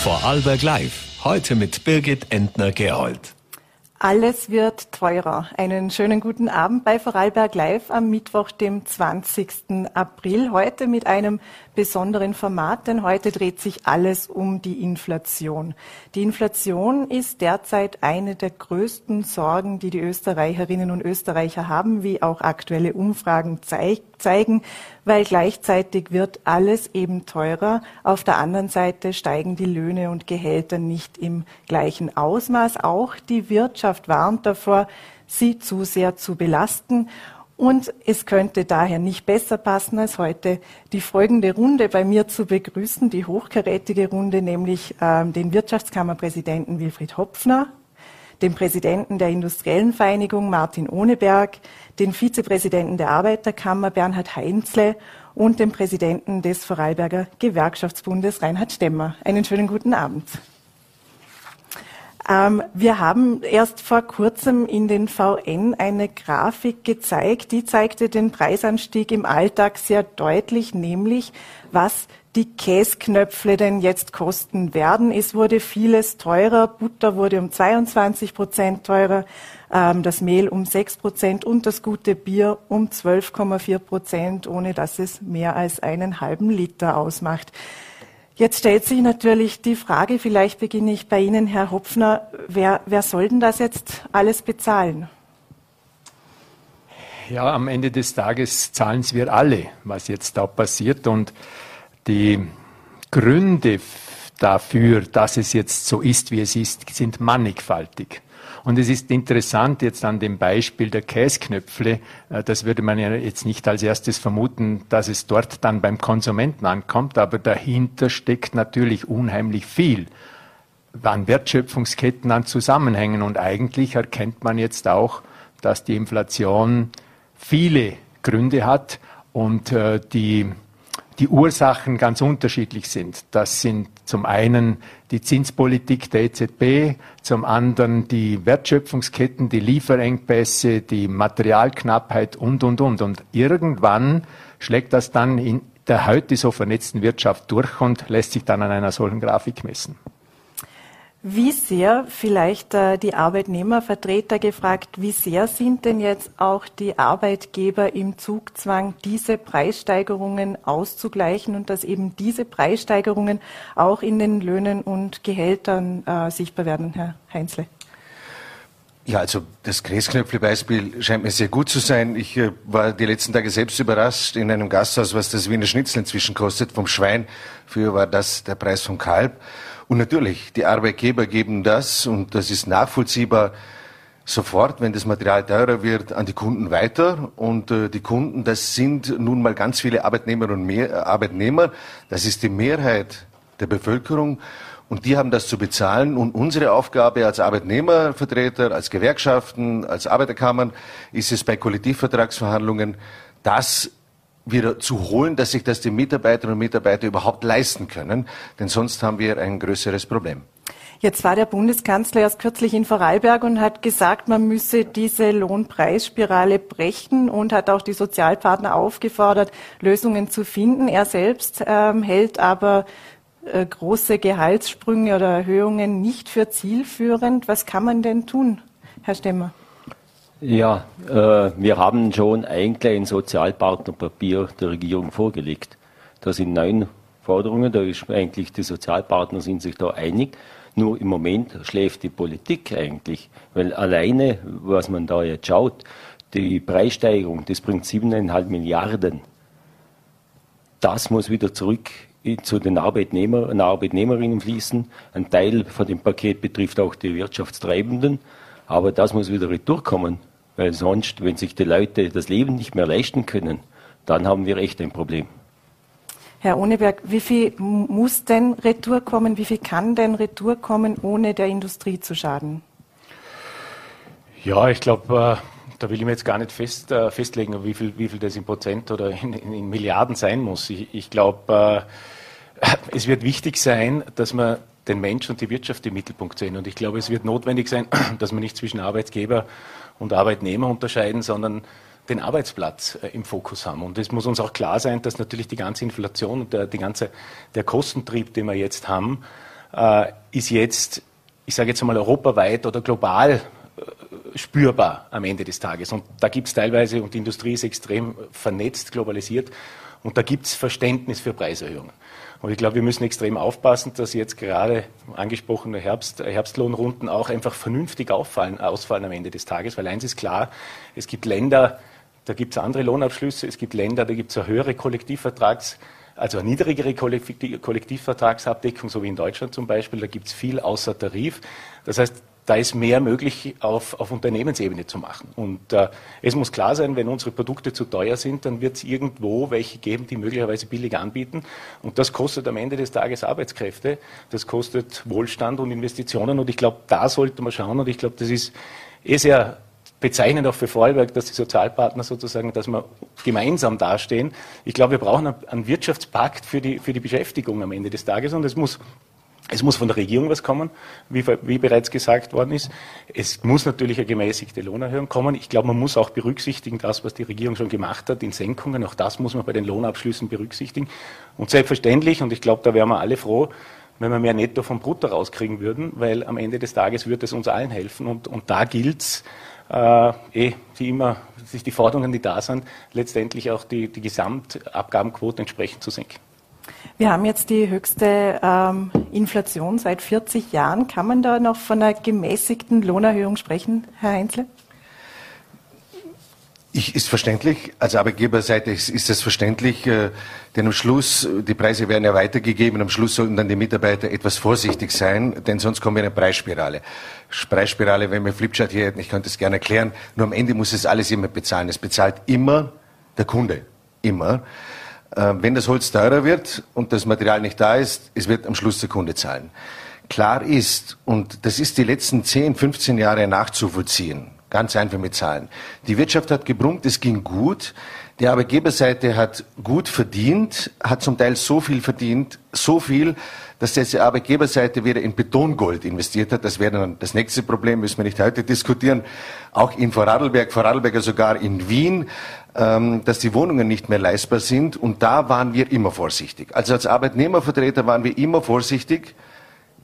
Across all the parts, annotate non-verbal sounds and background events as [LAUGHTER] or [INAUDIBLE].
Vorarlberg Live. Heute mit Birgit Entner-Gerold. Alles wird teurer. Einen schönen guten Abend bei Vorarlberg Live am Mittwoch, dem 20. April. Heute mit einem besonderen Format, denn heute dreht sich alles um die Inflation. Die Inflation ist derzeit eine der größten Sorgen, die die Österreicherinnen und Österreicher haben, wie auch aktuelle Umfragen zeigen, weil gleichzeitig wird alles eben teurer. Auf der anderen Seite steigen die Löhne und Gehälter nicht im gleichen Ausmaß. Auch die Wirtschaft warnt davor, sie zu sehr zu belasten. Und es könnte daher nicht besser passen, als heute die folgende Runde bei mir zu begrüßen, die hochkarätige Runde, nämlich äh, den Wirtschaftskammerpräsidenten Wilfried Hopfner, den Präsidenten der Industriellen Vereinigung Martin Ohneberg, den Vizepräsidenten der Arbeiterkammer Bernhard Heinzle und den Präsidenten des Vorarlberger Gewerkschaftsbundes Reinhard Stemmer. Einen schönen guten Abend. Ähm, wir haben erst vor kurzem in den VN eine Grafik gezeigt, die zeigte den Preisanstieg im Alltag sehr deutlich, nämlich was die Käsknöpfle denn jetzt kosten werden. Es wurde vieles teurer. Butter wurde um 22 Prozent teurer, ähm, das Mehl um 6 Prozent und das gute Bier um 12,4 Prozent, ohne dass es mehr als einen halben Liter ausmacht. Jetzt stellt sich natürlich die Frage, vielleicht beginne ich bei Ihnen, Herr Hopfner, wer, wer soll denn das jetzt alles bezahlen? Ja, am Ende des Tages zahlen es wir alle, was jetzt da passiert. Und die Gründe dafür, dass es jetzt so ist, wie es ist, sind mannigfaltig. Und es ist interessant jetzt an dem Beispiel der Käsknöpfle, äh, das würde man ja jetzt nicht als erstes vermuten, dass es dort dann beim Konsumenten ankommt, aber dahinter steckt natürlich unheimlich viel an Wertschöpfungsketten, an Zusammenhängen. Und eigentlich erkennt man jetzt auch, dass die Inflation viele Gründe hat und äh, die die Ursachen ganz unterschiedlich sind. Das sind zum einen die Zinspolitik der EZB, zum anderen die Wertschöpfungsketten, die Lieferengpässe, die Materialknappheit und, und, und. Und irgendwann schlägt das dann in der heute so vernetzten Wirtschaft durch und lässt sich dann an einer solchen Grafik messen. Wie sehr, vielleicht äh, die Arbeitnehmervertreter gefragt, wie sehr sind denn jetzt auch die Arbeitgeber im Zugzwang, diese Preissteigerungen auszugleichen und dass eben diese Preissteigerungen auch in den Löhnen und Gehältern äh, sichtbar werden, Herr Heinzle? Ja, also das Gräsknöpfle-Beispiel scheint mir sehr gut zu sein. Ich äh, war die letzten Tage selbst überrascht in einem Gasthaus, was das Wiener Schnitzel inzwischen kostet vom Schwein. Früher war das der Preis vom Kalb. Und natürlich, die Arbeitgeber geben das, und das ist nachvollziehbar, sofort, wenn das Material teurer wird, an die Kunden weiter. Und äh, die Kunden, das sind nun mal ganz viele Arbeitnehmer und mehr, äh, Arbeitnehmer. Das ist die Mehrheit der Bevölkerung. Und die haben das zu bezahlen. Und unsere Aufgabe als Arbeitnehmervertreter, als Gewerkschaften, als Arbeiterkammern ist es bei Kollektivvertragsverhandlungen, das wieder zu holen, dass sich das die Mitarbeiterinnen und Mitarbeiter überhaupt leisten können. Denn sonst haben wir ein größeres Problem. Jetzt war der Bundeskanzler erst kürzlich in Vorarlberg und hat gesagt, man müsse diese Lohnpreisspirale brechen und hat auch die Sozialpartner aufgefordert, Lösungen zu finden. Er selbst ähm, hält aber äh, große Gehaltssprünge oder Erhöhungen nicht für zielführend. Was kann man denn tun, Herr Stemmer? Ja, äh, wir haben schon eigentlich ein Sozialpartnerpapier der Regierung vorgelegt. Da sind neun Forderungen, da ist eigentlich die Sozialpartner sind sich da einig. Nur im Moment schläft die Politik eigentlich, weil alleine, was man da jetzt schaut, die Preissteigerung, das bringt siebeneinhalb Milliarden. Das muss wieder zurück zu den Arbeitnehmer und Arbeitnehmerinnen fließen. Ein Teil von dem Paket betrifft auch die Wirtschaftstreibenden, aber das muss wieder retourkommen. Weil sonst, wenn sich die Leute das Leben nicht mehr leisten können, dann haben wir echt ein Problem. Herr Ohneberg, wie viel muss denn Retour kommen, wie viel kann denn Retour kommen, ohne der Industrie zu schaden? Ja, ich glaube, äh, da will ich mir jetzt gar nicht fest, äh, festlegen, wie viel, wie viel das in Prozent oder in, in, in Milliarden sein muss. Ich, ich glaube, äh, [LAUGHS] es wird wichtig sein, dass man den Mensch und die Wirtschaft im Mittelpunkt sehen. Und ich glaube, es wird notwendig sein, [CLEARS THROAT] dass man nicht zwischen Arbeitgeber und Arbeitnehmer unterscheiden, sondern den Arbeitsplatz äh, im Fokus haben. Und es muss uns auch klar sein, dass natürlich die ganze Inflation und der, die ganze, der Kostentrieb, den wir jetzt haben, äh, ist jetzt, ich sage jetzt mal europaweit oder global äh, spürbar am Ende des Tages. Und da gibt es teilweise, und die Industrie ist extrem vernetzt, globalisiert, und da gibt es Verständnis für Preiserhöhungen. Und ich glaube, wir müssen extrem aufpassen, dass jetzt gerade angesprochene Herbst, Herbstlohnrunden auch einfach vernünftig auffallen, ausfallen am Ende des Tages, weil eins ist klar, es gibt Länder, da gibt es andere Lohnabschlüsse, es gibt Länder, da gibt es eine höhere Kollektivvertrags- also eine niedrigere Kollektivvertragsabdeckung, so wie in Deutschland zum Beispiel. Da gibt es viel außer Tarif. Das heißt, da ist mehr möglich auf, auf Unternehmensebene zu machen. Und äh, es muss klar sein, wenn unsere Produkte zu teuer sind, dann wird es irgendwo welche geben, die möglicherweise billig anbieten. Und das kostet am Ende des Tages Arbeitskräfte, das kostet Wohlstand und Investitionen. Und ich glaube, da sollte man schauen. Und ich glaube, das ist eh sehr bezeichnend auch für Vorarlberg, dass die Sozialpartner sozusagen, dass wir gemeinsam dastehen. Ich glaube, wir brauchen einen Wirtschaftspakt für die, für die Beschäftigung am Ende des Tages. Und es muss es muss von der Regierung was kommen, wie, wie, bereits gesagt worden ist. Es muss natürlich eine gemäßigte Lohnerhöhung kommen. Ich glaube, man muss auch berücksichtigen, das, was die Regierung schon gemacht hat in Senkungen. Auch das muss man bei den Lohnabschlüssen berücksichtigen. Und selbstverständlich, und ich glaube, da wären wir alle froh, wenn wir mehr Netto vom Brutto rauskriegen würden, weil am Ende des Tages wird es uns allen helfen. Und, und da gilt es, äh, eh, die immer, sich die Forderungen, die da sind, letztendlich auch die, die Gesamtabgabenquote entsprechend zu senken. Wir haben jetzt die höchste ähm, Inflation seit 40 Jahren. Kann man da noch von einer gemäßigten Lohnerhöhung sprechen, Herr Heinzle? Ich, ist verständlich, als Arbeitgeberseite ist, ist das verständlich, äh, denn am Schluss, die Preise werden ja weitergegeben, am Schluss sollten dann die Mitarbeiter etwas vorsichtig sein, denn sonst kommen wir in eine Preisspirale. Preisspirale, wenn wir Flipchart hier hätten, ich könnte es gerne erklären, nur am Ende muss es alles jemand bezahlen. Es bezahlt immer der Kunde, immer. Äh, wenn das Holz teurer wird und das Material nicht da ist, es wird am Schluss der Kunde zahlen. Klar ist, und das ist die letzten 10, 15 Jahre nachzuvollziehen, ganz einfach mit Zahlen. Die Wirtschaft hat gebrummt, es ging gut. Die Arbeitgeberseite hat gut verdient, hat zum Teil so viel verdient, so viel, dass diese Arbeitgeberseite wieder in Betongold investiert hat. Das wäre dann das nächste Problem, müssen wir nicht heute diskutieren. Auch in Vorarlberg, Vorarlberger sogar in Wien ähm, dass die Wohnungen nicht mehr leistbar sind. Und da waren wir immer vorsichtig. Also als Arbeitnehmervertreter waren wir immer vorsichtig.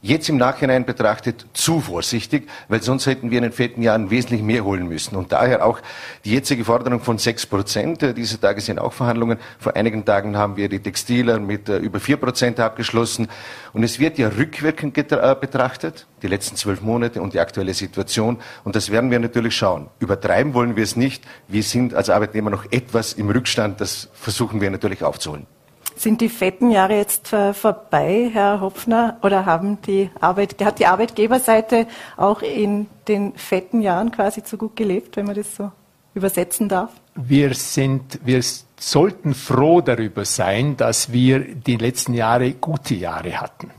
Jetzt im Nachhinein betrachtet zu vorsichtig, weil sonst hätten wir in den vierten Jahren wesentlich mehr holen müssen. Und daher auch die jetzige Forderung von sechs Prozent. Diese Tage sind auch Verhandlungen. Vor einigen Tagen haben wir die Textiler mit äh, über vier Prozent abgeschlossen. Und es wird ja rückwirkend äh, betrachtet, die letzten zwölf Monate und die aktuelle Situation. Und das werden wir natürlich schauen. Übertreiben wollen wir es nicht. Wir sind als Arbeitnehmer noch etwas im Rückstand. Das versuchen wir natürlich aufzuholen. Sind die fetten Jahre jetzt vorbei, Herr Hopfner, oder haben die Arbeit, hat die Arbeitgeberseite auch in den fetten Jahren quasi zu gut gelebt, wenn man das so übersetzen darf? Wir sind, wir sollten froh darüber sein, dass wir die letzten Jahre gute Jahre hatten.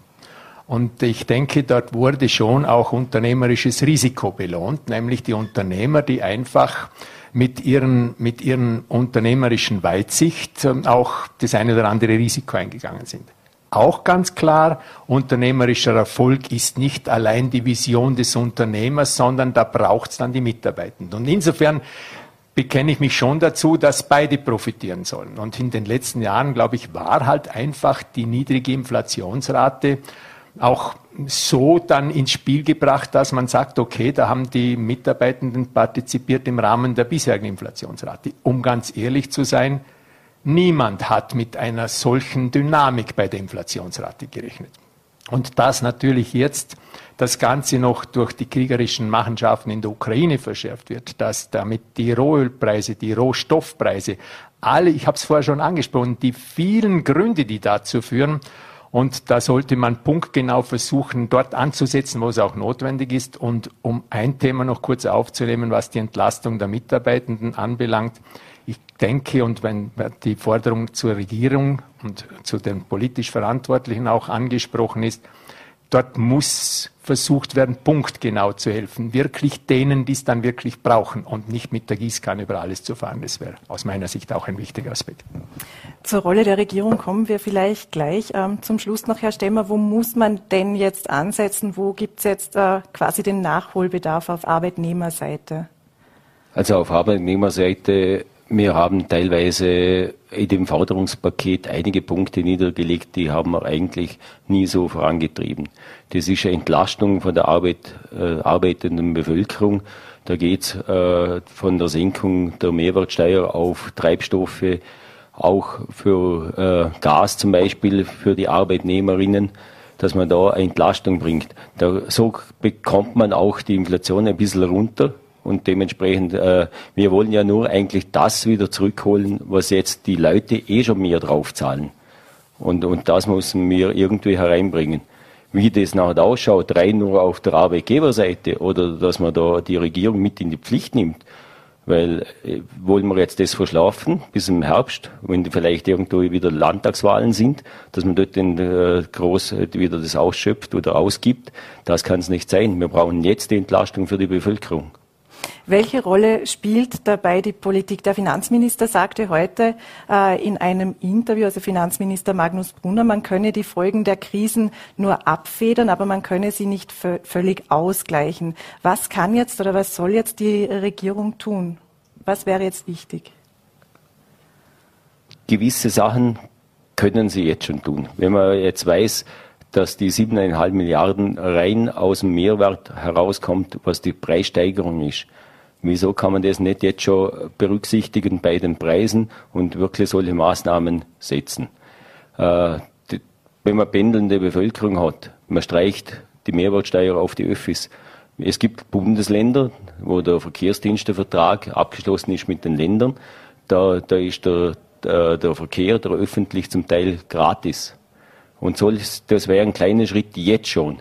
Und ich denke, dort wurde schon auch unternehmerisches Risiko belohnt, nämlich die Unternehmer, die einfach mit ihren, mit ihren unternehmerischen Weitsicht ähm, auch das eine oder andere Risiko eingegangen sind. Auch ganz klar, unternehmerischer Erfolg ist nicht allein die Vision des Unternehmers, sondern da braucht es dann die Mitarbeitenden. Und insofern bekenne ich mich schon dazu, dass beide profitieren sollen. Und in den letzten Jahren, glaube ich, war halt einfach die niedrige Inflationsrate auch so dann ins Spiel gebracht, dass man sagt, okay, da haben die Mitarbeitenden partizipiert im Rahmen der bisherigen Inflationsrate. Um ganz ehrlich zu sein, niemand hat mit einer solchen Dynamik bei der Inflationsrate gerechnet. Und dass natürlich jetzt das Ganze noch durch die kriegerischen Machenschaften in der Ukraine verschärft wird, dass damit die Rohölpreise, die Rohstoffpreise, alle, ich habe es vorher schon angesprochen, die vielen Gründe, die dazu führen, und da sollte man punktgenau versuchen, dort anzusetzen, wo es auch notwendig ist. Und um ein Thema noch kurz aufzunehmen, was die Entlastung der Mitarbeitenden anbelangt. Ich denke, und wenn die Forderung zur Regierung und zu den politisch Verantwortlichen auch angesprochen ist, dort muss versucht werden, punktgenau zu helfen. Wirklich denen, die es dann wirklich brauchen und nicht mit der Gießkanne über alles zu fahren. Das wäre aus meiner Sicht auch ein wichtiger Aspekt. Zur Rolle der Regierung kommen wir vielleicht gleich. Ähm, zum Schluss noch, Herr Stemmer, wo muss man denn jetzt ansetzen? Wo gibt es jetzt äh, quasi den Nachholbedarf auf Arbeitnehmerseite? Also auf Arbeitnehmerseite wir haben teilweise in dem Forderungspaket einige Punkte niedergelegt, die haben wir eigentlich nie so vorangetrieben. Das ist eine Entlastung von der Arbeit, äh, arbeitenden Bevölkerung. Da geht es äh, von der Senkung der Mehrwertsteuer auf Treibstoffe, auch für äh, Gas zum Beispiel, für die Arbeitnehmerinnen, dass man da eine Entlastung bringt. Da, so bekommt man auch die Inflation ein bisschen runter und dementsprechend, äh, wir wollen ja nur eigentlich das wieder zurückholen, was jetzt die Leute eh schon mehr draufzahlen. Und, und das müssen wir irgendwie hereinbringen. Wie das nachher ausschaut, rein nur auf der Arbeitgeberseite oder dass man da die Regierung mit in die Pflicht nimmt. Weil äh, wollen wir jetzt das verschlafen bis im Herbst, wenn vielleicht irgendwo wieder Landtagswahlen sind, dass man dort den, äh, groß wieder das ausschöpft oder ausgibt, das kann es nicht sein. Wir brauchen jetzt die Entlastung für die Bevölkerung. Welche Rolle spielt dabei die Politik? Der Finanzminister sagte heute äh, in einem Interview, also Finanzminister Magnus Brunner, man könne die Folgen der Krisen nur abfedern, aber man könne sie nicht völlig ausgleichen. Was kann jetzt oder was soll jetzt die Regierung tun? Was wäre jetzt wichtig? Gewisse Sachen können sie jetzt schon tun. Wenn man jetzt weiß, dass die 7,5 Milliarden rein aus dem Mehrwert herauskommt, was die Preissteigerung ist. Wieso kann man das nicht jetzt schon berücksichtigen bei den Preisen und wirklich solche Maßnahmen setzen? Äh, die, wenn man pendelnde Bevölkerung hat, man streicht die Mehrwertsteuer auf die Öffis. Es gibt Bundesländer, wo der Verkehrsdienstevertrag abgeschlossen ist mit den Ländern. Da, da ist der, der, der Verkehr, der öffentlich zum Teil gratis. Und soll, das wäre ein kleiner Schritt jetzt schon.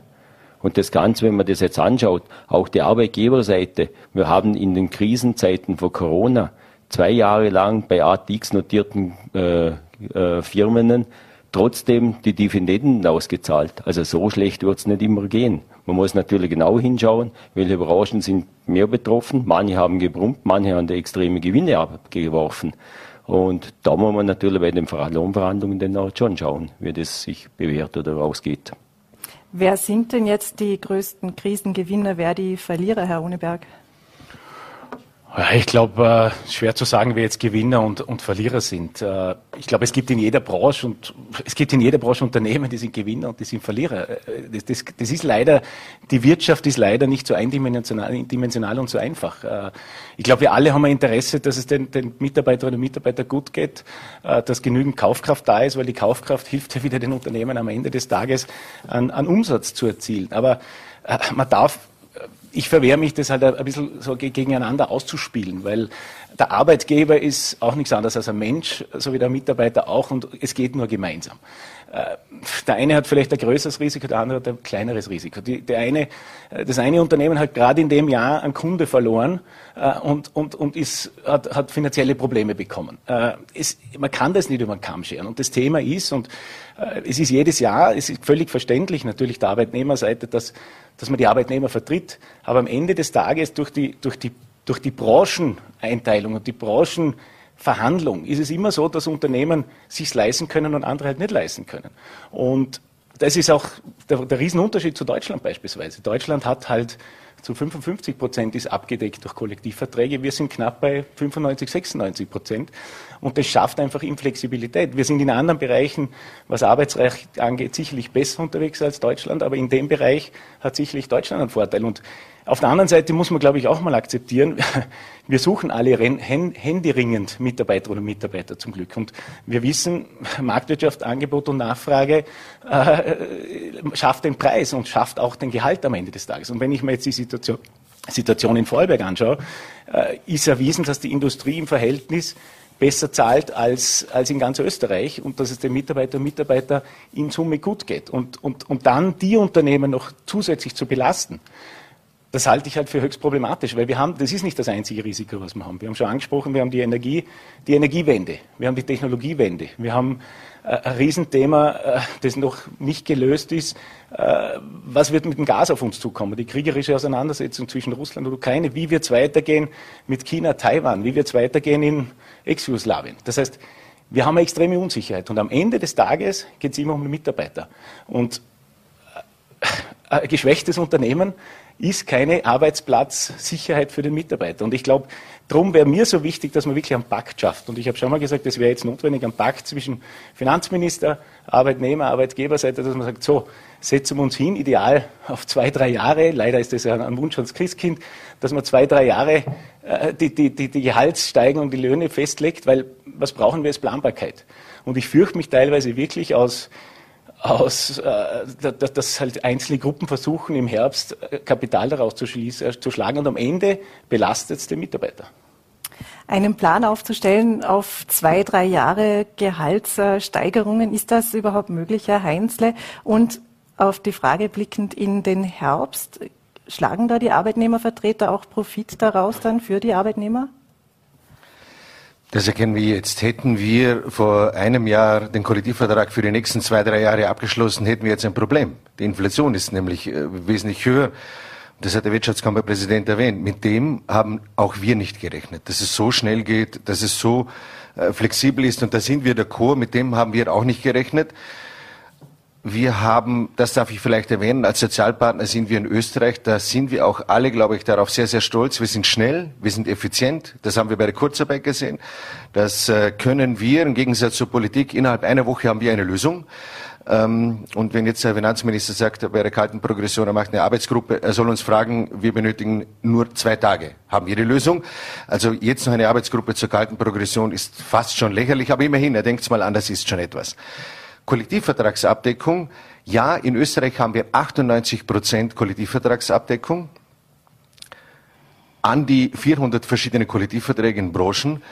Und das Ganze, wenn man das jetzt anschaut, auch die Arbeitgeberseite, wir haben in den Krisenzeiten vor Corona zwei Jahre lang bei ATX notierten äh, äh, Firmen trotzdem die Dividenden ausgezahlt. Also so schlecht wird es nicht immer gehen. Man muss natürlich genau hinschauen, welche Branchen sind mehr betroffen. Manche haben gebrummt, manche haben extreme Gewinne abgeworfen. Und da muss man natürlich bei den Lohnverhandlungen dann auch schon schauen, wie das sich bewährt oder ausgeht. Wer sind denn jetzt die größten Krisengewinner, wer die Verlierer, Herr Runeberg? Ich glaube, äh, schwer zu sagen, wer jetzt Gewinner und, und Verlierer sind. Äh, ich glaube, es gibt in jeder Branche und es gibt in jeder Branche Unternehmen, die sind Gewinner und die sind Verlierer. Äh, das, das, das ist leider, die Wirtschaft ist leider nicht so eindimensional und so einfach. Ich glaube, wir alle haben ein Interesse, dass es den, den Mitarbeiterinnen und Mitarbeitern gut geht, dass genügend Kaufkraft da ist, weil die Kaufkraft hilft ja wieder den Unternehmen am Ende des Tages an, an Umsatz zu erzielen. Aber man darf ich verwehre mich, das halt ein bisschen so gegeneinander auszuspielen, weil der Arbeitgeber ist auch nichts anderes als ein Mensch, so wie der Mitarbeiter auch, und es geht nur gemeinsam. Äh, der eine hat vielleicht ein größeres Risiko, der andere hat ein kleineres Risiko. Die, der eine, äh, das eine Unternehmen hat gerade in dem Jahr einen Kunde verloren äh, und, und, und ist, hat, hat finanzielle Probleme bekommen. Es, man kann das nicht über den Kamm scheren. Und das Thema ist, und es ist jedes Jahr, es ist völlig verständlich natürlich der Arbeitnehmerseite, dass, dass man die Arbeitnehmer vertritt, aber am Ende des Tages durch die, durch die, durch die Brancheneinteilung und die Branchen Verhandlung ist es immer so, dass Unternehmen sich leisten können und andere halt nicht leisten können. Und das ist auch der, der Riesenunterschied zu Deutschland beispielsweise. Deutschland hat halt zu 55 Prozent ist abgedeckt durch Kollektivverträge. Wir sind knapp bei 95, 96 Prozent. Und das schafft einfach Inflexibilität. Wir sind in anderen Bereichen, was Arbeitsrecht angeht, sicherlich besser unterwegs als Deutschland, aber in dem Bereich hat sicherlich Deutschland einen Vorteil. Und auf der anderen Seite muss man, glaube ich, auch mal akzeptieren, [LAUGHS] wir suchen alle händeringend Mitarbeiterinnen und Mitarbeiter zum Glück. Und wir wissen, [LAUGHS] Marktwirtschaft, Angebot und Nachfrage äh, schafft den Preis und schafft auch den Gehalt am Ende des Tages. Und wenn ich mir jetzt die Situation, Situation in Vorarlberg anschaue, äh, ist erwiesen, dass die Industrie im Verhältnis besser zahlt als, als in ganz Österreich und dass es den Mitarbeiterinnen und Mitarbeitern in Summe gut geht. Und, und, und dann die Unternehmen noch zusätzlich zu belasten, das halte ich halt für höchst problematisch, weil wir haben, das ist nicht das einzige Risiko, was wir haben. Wir haben schon angesprochen, wir haben die Energie, die Energiewende, wir haben die Technologiewende, wir haben ein Riesenthema, äh, das noch nicht gelöst ist. Äh, was wird mit dem Gas auf uns zukommen? Die kriegerische Auseinandersetzung zwischen Russland und Ukraine. Wie wird es weitergehen mit China, Taiwan? Wie wird es weitergehen in Ex-Jugoslawien? Das heißt, wir haben eine extreme Unsicherheit. Und am Ende des Tages geht es immer um die Mitarbeiter. Und ein geschwächtes Unternehmen ist keine Arbeitsplatzsicherheit für den Mitarbeiter. Und ich glaube, darum wäre mir so wichtig, dass man wirklich einen Pakt schafft. Und ich habe schon mal gesagt, es wäre jetzt notwendig, ein Pakt zwischen Finanzminister, Arbeitnehmer, Arbeitgeberseite, dass man sagt, so, setzen wir uns hin, ideal auf zwei, drei Jahre, leider ist das ja ein Wunsch ans Christkind, dass man zwei, drei Jahre äh, die, die, die, die Gehaltssteigerung, die Löhne festlegt, weil was brauchen wir als Planbarkeit? Und ich fürchte mich teilweise wirklich aus aus, äh, dass, dass halt einzelne Gruppen versuchen, im Herbst äh, Kapital daraus zu, äh, zu schlagen und am Ende belastet es den Mitarbeiter. Einen Plan aufzustellen auf zwei, drei Jahre Gehaltssteigerungen, ist das überhaupt möglich, Herr Heinzle? Und auf die Frage blickend in den Herbst, schlagen da die Arbeitnehmervertreter auch Profit daraus dann für die Arbeitnehmer? Das erkennen wir jetzt. Hätten wir vor einem Jahr den Kollektivvertrag für die nächsten zwei, drei Jahre abgeschlossen, hätten wir jetzt ein Problem. Die Inflation ist nämlich äh, wesentlich höher. Das hat der Wirtschaftskammerpräsident erwähnt. Mit dem haben auch wir nicht gerechnet, dass es so schnell geht, dass es so äh, flexibel ist. Und da sind wir der Chor, mit dem haben wir auch nicht gerechnet. Wir haben, das darf ich vielleicht erwähnen, als Sozialpartner sind wir in Österreich, da sind wir auch alle, glaube ich, darauf sehr, sehr stolz. Wir sind schnell, wir sind effizient, das haben wir bei der Kurzarbeit gesehen. Das äh, können wir, im Gegensatz zur Politik, innerhalb einer Woche haben wir eine Lösung. Ähm, und wenn jetzt der Finanzminister sagt, bei der kalten Progression, er macht eine Arbeitsgruppe, er soll uns fragen, wir benötigen nur zwei Tage, haben wir die Lösung. Also jetzt noch eine Arbeitsgruppe zur kalten Progression ist fast schon lächerlich, aber immerhin, er denkt mal an, das ist schon etwas. Kollektivvertragsabdeckung. Ja, in Österreich haben wir 98 Prozent Kollektivvertragsabdeckung an die 400 verschiedene Kollektivverträge in Branchen.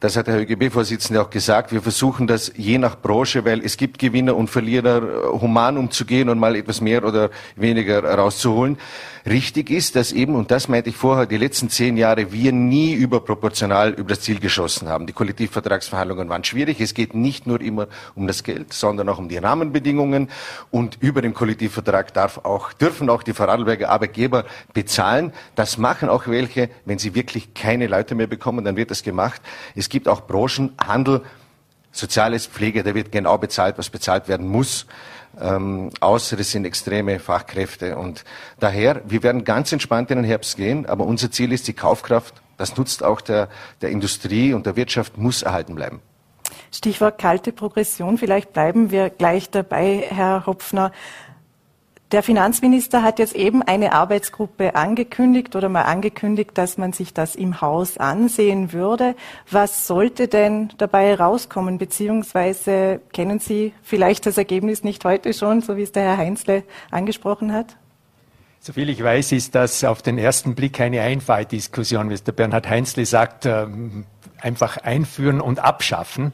Das hat der ÖGB-Vorsitzende auch gesagt. Wir versuchen das je nach Branche, weil es gibt Gewinner und Verlierer, äh, human umzugehen und mal etwas mehr oder weniger rauszuholen. Richtig ist, dass eben, und das meinte ich vorher, die letzten zehn Jahre wir nie überproportional über das Ziel geschossen haben. Die Kollektivvertragsverhandlungen waren schwierig. Es geht nicht nur immer um das Geld, sondern auch um die Rahmenbedingungen. Und über den Kollektivvertrag darf auch, dürfen auch die Vorarlberger Arbeitgeber bezahlen. Das machen auch welche, wenn sie wirklich keine Leute mehr bekommen, dann wird das gemacht. Es gibt auch Branchen, Handel, Soziales, Pflege, da wird genau bezahlt, was bezahlt werden muss. Ähm, außer es sind extreme Fachkräfte. Und daher, wir werden ganz entspannt in den Herbst gehen, aber unser Ziel ist die Kaufkraft. Das nutzt auch der, der Industrie und der Wirtschaft, muss erhalten bleiben. Stichwort kalte Progression. Vielleicht bleiben wir gleich dabei, Herr Hopfner. Der Finanzminister hat jetzt eben eine Arbeitsgruppe angekündigt oder mal angekündigt, dass man sich das im Haus ansehen würde. Was sollte denn dabei rauskommen? Beziehungsweise kennen Sie vielleicht das Ergebnis nicht heute schon, so wie es der Herr Heinzle angesprochen hat? Soviel ich weiß, ist das auf den ersten Blick eine Einfalldiskussion, wie es der Bernhard Heinzle sagt, ähm, einfach einführen und abschaffen.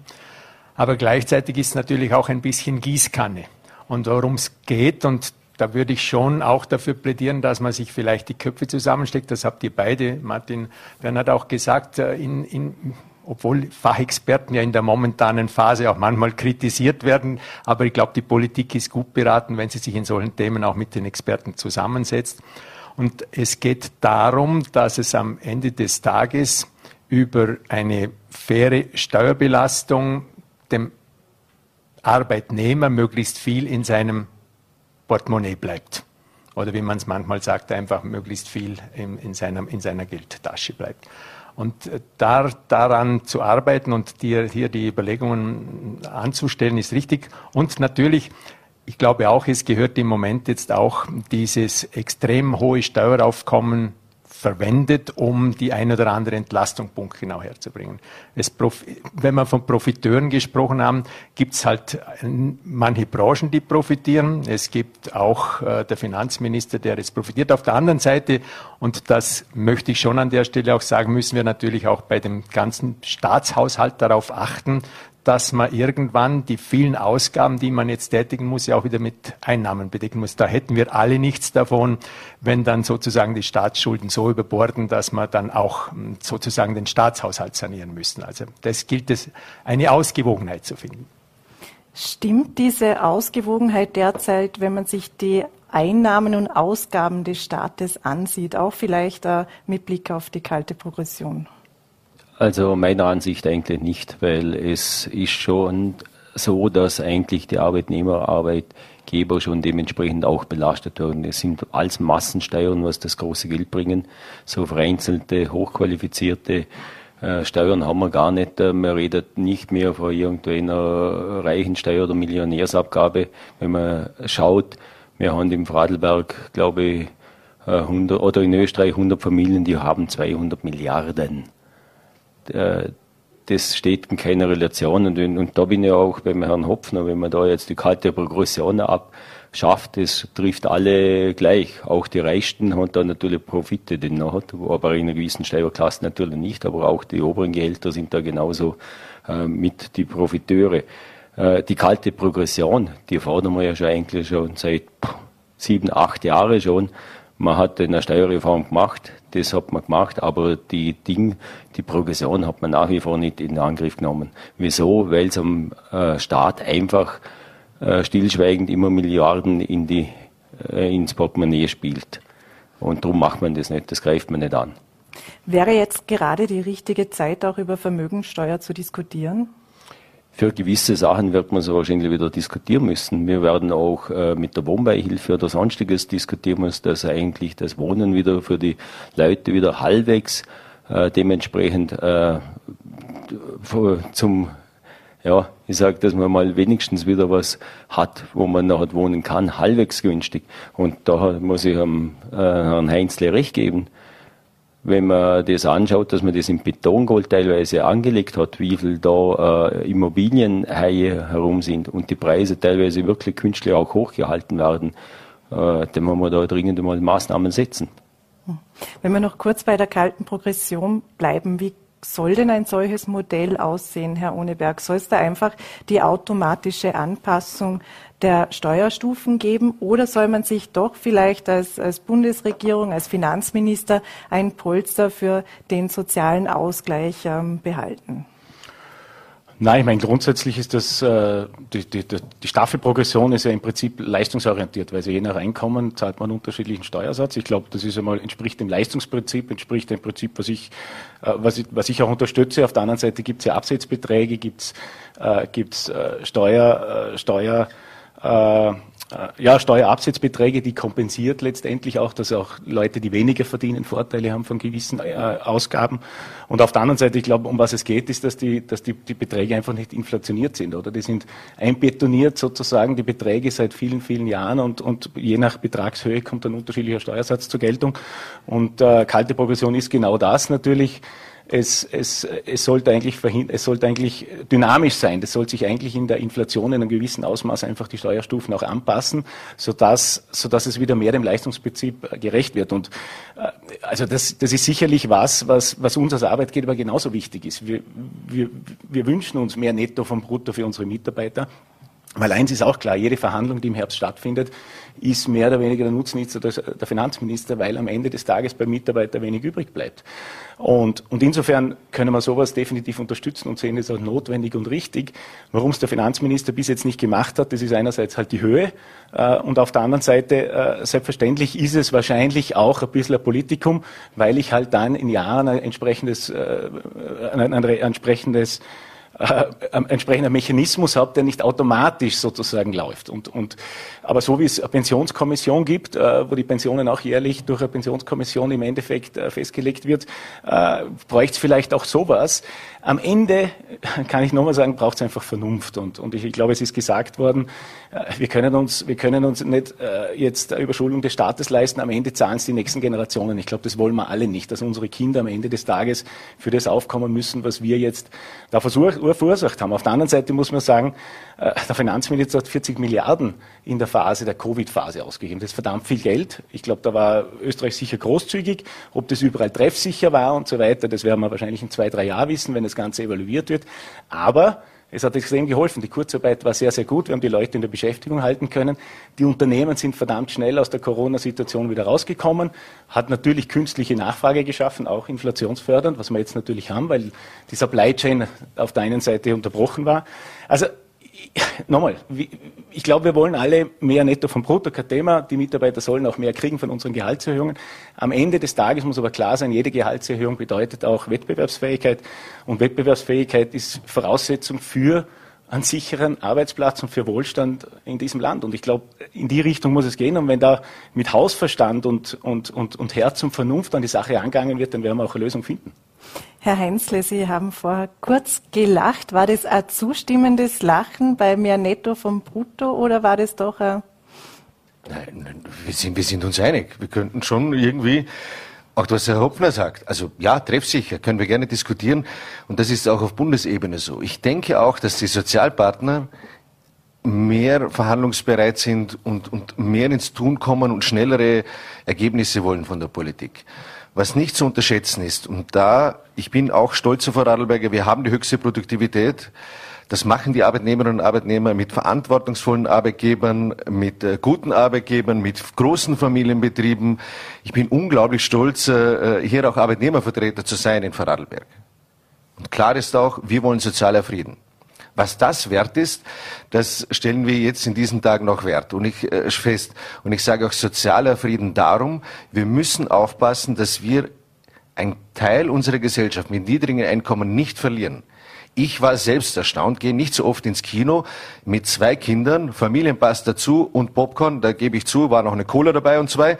Aber gleichzeitig ist es natürlich auch ein bisschen Gießkanne. Und worum es geht, und da würde ich schon auch dafür plädieren, dass man sich vielleicht die Köpfe zusammensteckt. Das habt ihr beide, Martin Bernhard, auch gesagt, äh, in, in, obwohl Fachexperten ja in der momentanen Phase auch manchmal kritisiert werden. Aber ich glaube, die Politik ist gut beraten, wenn sie sich in solchen Themen auch mit den Experten zusammensetzt. Und es geht darum, dass es am Ende des Tages über eine faire Steuerbelastung dem Arbeitnehmer möglichst viel in seinem Portemonnaie bleibt. Oder wie man es manchmal sagt, einfach möglichst viel in, in, seiner, in seiner Geldtasche bleibt. Und äh, da, daran zu arbeiten und dir, hier die Überlegungen anzustellen, ist richtig. Und natürlich, ich glaube auch, es gehört im Moment jetzt auch dieses extrem hohe Steueraufkommen verwendet, um die ein oder andere Entlastung punktgenau herzubringen. wenn wir von Profiteuren gesprochen haben, gibt es halt manche Branchen, die profitieren. Es gibt auch äh, der Finanzminister, der jetzt profitiert. Auf der anderen Seite, und das möchte ich schon an der Stelle auch sagen, müssen wir natürlich auch bei dem ganzen Staatshaushalt darauf achten, dass man irgendwann die vielen Ausgaben, die man jetzt tätigen muss, ja auch wieder mit Einnahmen bedecken muss. Da hätten wir alle nichts davon, wenn dann sozusagen die Staatsschulden so überborden, dass man dann auch hm, sozusagen den Staatshaushalt sanieren müssen. Also das gilt es, eine Ausgewogenheit zu finden. Stimmt diese Ausgewogenheit derzeit, wenn man sich die Einnahmen und Ausgaben des Staates ansieht, auch vielleicht äh, mit Blick auf die kalte Progression? Also meiner Ansicht eigentlich nicht, weil es ist schon so, dass eigentlich die Arbeitnehmerarbeit Geber schon dementsprechend auch belastet werden. Es sind alles Massensteuern, was das große Geld bringen. So vereinzelte, hochqualifizierte äh, Steuern haben wir gar nicht. Äh, man redet nicht mehr von irgendeiner Reichensteuer oder Millionärsabgabe. Wenn man schaut, wir haben im Fradelberg, glaube ich, 100, äh, oder in Österreich 100 Familien, die haben 200 Milliarden. Das steht in keiner Relation. Und, und da bin ich auch beim Herrn Hopfner, wenn man da jetzt die kalte Progression abschafft, das trifft alle gleich. Auch die Reichsten haben da natürlich Profite, den noch hat, aber in einer gewissen Steuerklasse natürlich nicht. Aber auch die oberen Gehälter sind da genauso äh, mit die Profiteure. Äh, die kalte Progression, die fordern wir ja schon eigentlich schon seit sieben, acht Jahren schon. Man hat eine Steuerreform gemacht, das hat man gemacht, aber die Ding, die Progression hat man nach wie vor nicht in Angriff genommen. Wieso? Weil es am äh, Staat einfach äh, stillschweigend immer Milliarden in die, äh, ins Portemonnaie spielt. Und darum macht man das nicht, das greift man nicht an. Wäre jetzt gerade die richtige Zeit, auch über Vermögensteuer zu diskutieren? Für gewisse Sachen wird man so wahrscheinlich wieder diskutieren müssen. Wir werden auch äh, mit der Wohnbeihilfe oder sonstiges diskutieren müssen, dass eigentlich das Wohnen wieder für die Leute wieder halbwegs äh, dementsprechend äh, zum ja, ich sage, dass man mal wenigstens wieder was hat, wo man nachher wohnen kann, halbwegs günstig. Und da muss ich am äh, Herrn Heinzle recht geben wenn man das anschaut, dass man das in Betongold teilweise angelegt hat, wie viel da äh, Immobilienhaie herum sind und die Preise teilweise wirklich künstlich auch hochgehalten werden, äh, dann muss man da dringend mal Maßnahmen setzen. Wenn wir noch kurz bei der kalten Progression bleiben, wie soll denn ein solches Modell aussehen, Herr Ohneberg? Soll es da einfach die automatische Anpassung der Steuerstufen geben oder soll man sich doch vielleicht als, als Bundesregierung, als Finanzminister ein Polster für den sozialen Ausgleich ähm, behalten? Nein, ich meine, grundsätzlich ist das, äh, die, die, die Staffelprogression ist ja im Prinzip leistungsorientiert, weil sie je nach Einkommen zahlt man unterschiedlichen Steuersatz. Ich glaube, das ist einmal, entspricht dem Leistungsprinzip, entspricht dem Prinzip, was ich, äh, was ich, was ich auch unterstütze. Auf der anderen Seite gibt es ja Absetzbeträge, gibt es äh, gibt's, äh, Steuer, äh, Steuer, äh, ja, Steuerabsetzbeträge, die kompensiert letztendlich auch, dass auch Leute, die weniger verdienen, Vorteile haben von gewissen äh, Ausgaben. Und auf der anderen Seite, ich glaube, um was es geht, ist, dass die, dass die, die Beträge einfach nicht inflationiert sind, oder? Die sind einbetoniert sozusagen, die Beträge seit vielen, vielen Jahren und, und je nach Betragshöhe kommt ein unterschiedlicher Steuersatz zur Geltung. Und äh, kalte Progression ist genau das natürlich es, es, es, sollte eigentlich es sollte eigentlich dynamisch sein. Das sollte sich eigentlich in der Inflation in einem gewissen Ausmaß einfach die Steuerstufen auch anpassen, sodass, sodass es wieder mehr dem Leistungsprinzip gerecht wird. Und äh, also das, das ist sicherlich was, was, was uns als Arbeitgeber genauso wichtig ist. Wir, wir, wir wünschen uns mehr Netto vom Brutto für unsere Mitarbeiter. Weil eins ist auch klar, jede Verhandlung, die im Herbst stattfindet, ist mehr oder weniger der Nutznießer der Finanzminister, weil am Ende des Tages beim Mitarbeiter wenig übrig bleibt. Und, und insofern können wir sowas definitiv unterstützen und sehen es auch notwendig und richtig. Warum es der Finanzminister bis jetzt nicht gemacht hat, das ist einerseits halt die Höhe äh, und auf der anderen Seite, äh, selbstverständlich ist es wahrscheinlich auch ein bisschen ein Politikum, weil ich halt dann in Jahren ein entsprechendes, äh, ein, ein, ein entsprechendes äh, entsprechender Mechanismus hat, der nicht automatisch sozusagen läuft. Und, und, aber so wie es eine Pensionskommission gibt, äh, wo die Pensionen auch jährlich durch eine Pensionskommission im Endeffekt äh, festgelegt wird, äh, bräuchte es vielleicht auch sowas. Am Ende, [LAUGHS] kann ich nochmal sagen, braucht es einfach Vernunft. Und, und ich, ich, glaube, es ist gesagt worden, äh, wir können uns, wir können uns nicht äh, jetzt Überschuldung des Staates leisten. Am Ende zahlen es die nächsten Generationen. Ich glaube, das wollen wir alle nicht, dass unsere Kinder am Ende des Tages für das aufkommen müssen, was wir jetzt da verursacht haben. Auf der anderen Seite muss man sagen, der Finanzminister hat 40 Milliarden in der Phase der Covid-Phase ausgegeben. Das ist verdammt viel Geld. Ich glaube, da war Österreich sicher großzügig. Ob das überall treffsicher war und so weiter, das werden wir wahrscheinlich in zwei, drei Jahren wissen, wenn das Ganze evaluiert wird. Aber es hat extrem geholfen. Die Kurzarbeit war sehr, sehr gut. Wir haben die Leute in der Beschäftigung halten können. Die Unternehmen sind verdammt schnell aus der Corona-Situation wieder rausgekommen. Hat natürlich künstliche Nachfrage geschaffen, auch inflationsfördernd, was wir jetzt natürlich haben, weil die Supply Chain auf der einen Seite unterbrochen war. Also [LAUGHS] nochmal, ich glaube, wir wollen alle mehr Netto vom Brutto, kein Thema. Die Mitarbeiter sollen auch mehr kriegen von unseren Gehaltserhöhungen. Am Ende des Tages muss aber klar sein, jede Gehaltserhöhung bedeutet auch Wettbewerbsfähigkeit. Und Wettbewerbsfähigkeit ist Voraussetzung für einen sicheren Arbeitsplatz und für Wohlstand in diesem Land. Und ich glaube, in die Richtung muss es gehen. Und wenn da mit Hausverstand und, und, und, und Herz und Vernunft an die Sache angegangen wird, dann werden wir auch eine Lösung finden. Herr Heinzle, Sie haben vorher kurz gelacht. War das ein zustimmendes Lachen bei mehr Netto vom Brutto oder war das doch ein... Nein, wir sind, wir sind uns einig. Wir könnten schon irgendwie auch was Herr Hopfner sagt. Also ja, treffsicher, können wir gerne diskutieren. Und das ist auch auf Bundesebene so. Ich denke auch, dass die Sozialpartner mehr verhandlungsbereit sind und, und mehr ins Tun kommen und schnellere Ergebnisse wollen von der Politik. Was nicht zu unterschätzen ist, und da, ich bin auch stolz auf Vorarlberger, wir haben die höchste Produktivität. Das machen die Arbeitnehmerinnen und Arbeitnehmer mit verantwortungsvollen Arbeitgebern, mit äh, guten Arbeitgebern, mit großen Familienbetrieben. Ich bin unglaublich stolz, äh, hier auch Arbeitnehmervertreter zu sein in Vorarlberg. Und klar ist auch, wir wollen sozialer Frieden. Was das wert ist, das stellen wir jetzt in diesen Tagen noch wert. Und ich äh, fest. Und ich sage auch sozialer Frieden darum, wir müssen aufpassen, dass wir einen Teil unserer Gesellschaft mit niedrigen Einkommen nicht verlieren. Ich war selbst erstaunt, gehe nicht so oft ins Kino mit zwei Kindern, Familienpass dazu und Popcorn, da gebe ich zu, war noch eine Cola dabei und zwei.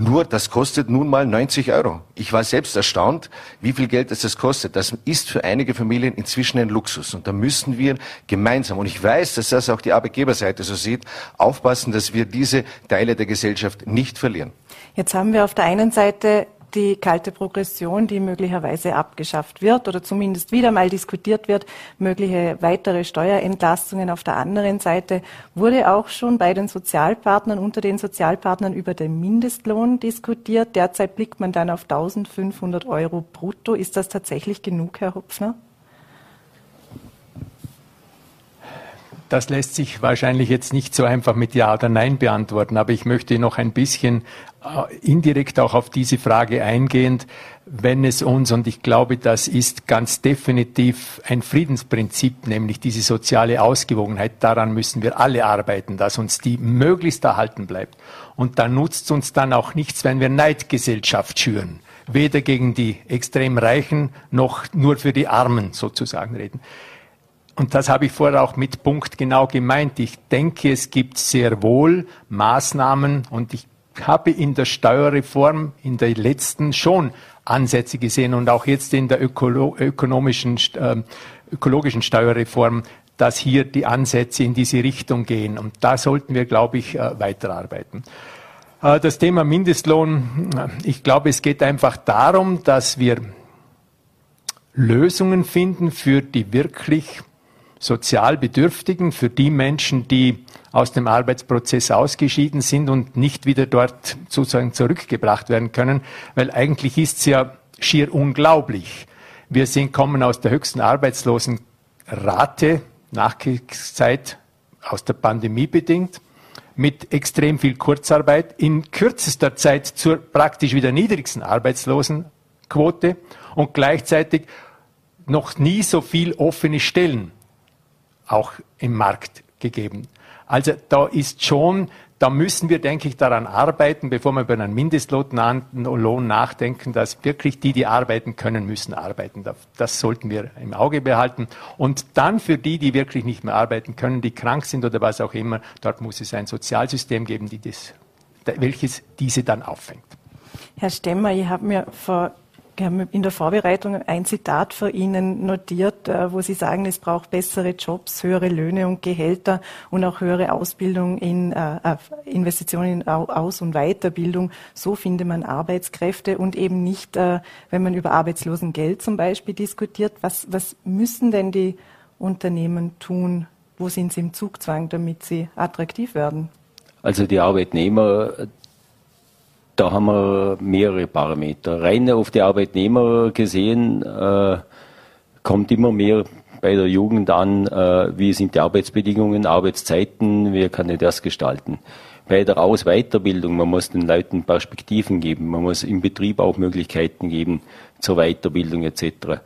Nur das kostet nun mal 90 Euro. Ich war selbst erstaunt, wie viel Geld das kostet. Das ist für einige Familien inzwischen ein Luxus. Und da müssen wir gemeinsam, und ich weiß, dass das auch die Arbeitgeberseite so sieht, aufpassen, dass wir diese Teile der Gesellschaft nicht verlieren. Jetzt haben wir auf der einen Seite die kalte Progression, die möglicherweise abgeschafft wird oder zumindest wieder mal diskutiert wird, mögliche weitere Steuerentlastungen. Auf der anderen Seite wurde auch schon bei den Sozialpartnern, unter den Sozialpartnern über den Mindestlohn diskutiert. Derzeit blickt man dann auf 1500 Euro brutto. Ist das tatsächlich genug, Herr Hopfner? Das lässt sich wahrscheinlich jetzt nicht so einfach mit Ja oder Nein beantworten, aber ich möchte noch ein bisschen indirekt auch auf diese Frage eingehend, wenn es uns, und ich glaube, das ist ganz definitiv ein Friedensprinzip, nämlich diese soziale Ausgewogenheit, daran müssen wir alle arbeiten, dass uns die möglichst erhalten bleibt. Und da nutzt uns dann auch nichts, wenn wir Neidgesellschaft schüren weder gegen die extrem Reichen noch nur für die Armen sozusagen reden und das habe ich vorher auch mit Punkt genau gemeint. Ich denke, es gibt sehr wohl Maßnahmen und ich habe in der Steuerreform, in der letzten schon Ansätze gesehen und auch jetzt in der ökolo ökonomischen, äh, ökologischen Steuerreform, dass hier die Ansätze in diese Richtung gehen. Und da sollten wir, glaube ich, äh, weiterarbeiten. Äh, das Thema Mindestlohn, ich glaube, es geht einfach darum, dass wir Lösungen finden für die wirklich sozial Bedürftigen, für die Menschen, die aus dem Arbeitsprozess ausgeschieden sind und nicht wieder dort sozusagen zurückgebracht werden können, weil eigentlich ist es ja schier unglaublich. Wir sind, kommen aus der höchsten Arbeitslosenrate, Nachkriegszeit, aus der Pandemie bedingt, mit extrem viel Kurzarbeit, in kürzester Zeit zur praktisch wieder niedrigsten Arbeitslosenquote und gleichzeitig noch nie so viel offene Stellen auch im Markt gegeben. Also da ist schon, da müssen wir, denke ich, daran arbeiten, bevor wir über einen Mindestlohn nachdenken, dass wirklich die, die arbeiten können, müssen arbeiten. Das sollten wir im Auge behalten. Und dann für die, die wirklich nicht mehr arbeiten können, die krank sind oder was auch immer, dort muss es ein Sozialsystem geben, das, welches diese dann auffängt. Herr Stemmer, ich habe mir vor wir haben in der Vorbereitung ein Zitat von Ihnen notiert, äh, wo Sie sagen, es braucht bessere Jobs, höhere Löhne und Gehälter und auch höhere Ausbildung in äh, äh, Investitionen in Aus- und Weiterbildung. So finde man Arbeitskräfte und eben nicht, wenn man über Arbeitslosengeld zum Beispiel diskutiert. Was, was müssen denn die Unternehmen tun? Wo sind sie im Zugzwang, damit sie attraktiv werden? Also die Arbeitnehmer, da haben wir mehrere Parameter. Rein auf die Arbeitnehmer gesehen äh, kommt immer mehr bei der Jugend an, äh, wie sind die Arbeitsbedingungen, Arbeitszeiten, wie kann ich das gestalten. Bei der Aus- Weiterbildung, man muss den Leuten Perspektiven geben, man muss im Betrieb auch Möglichkeiten geben zur Weiterbildung etc.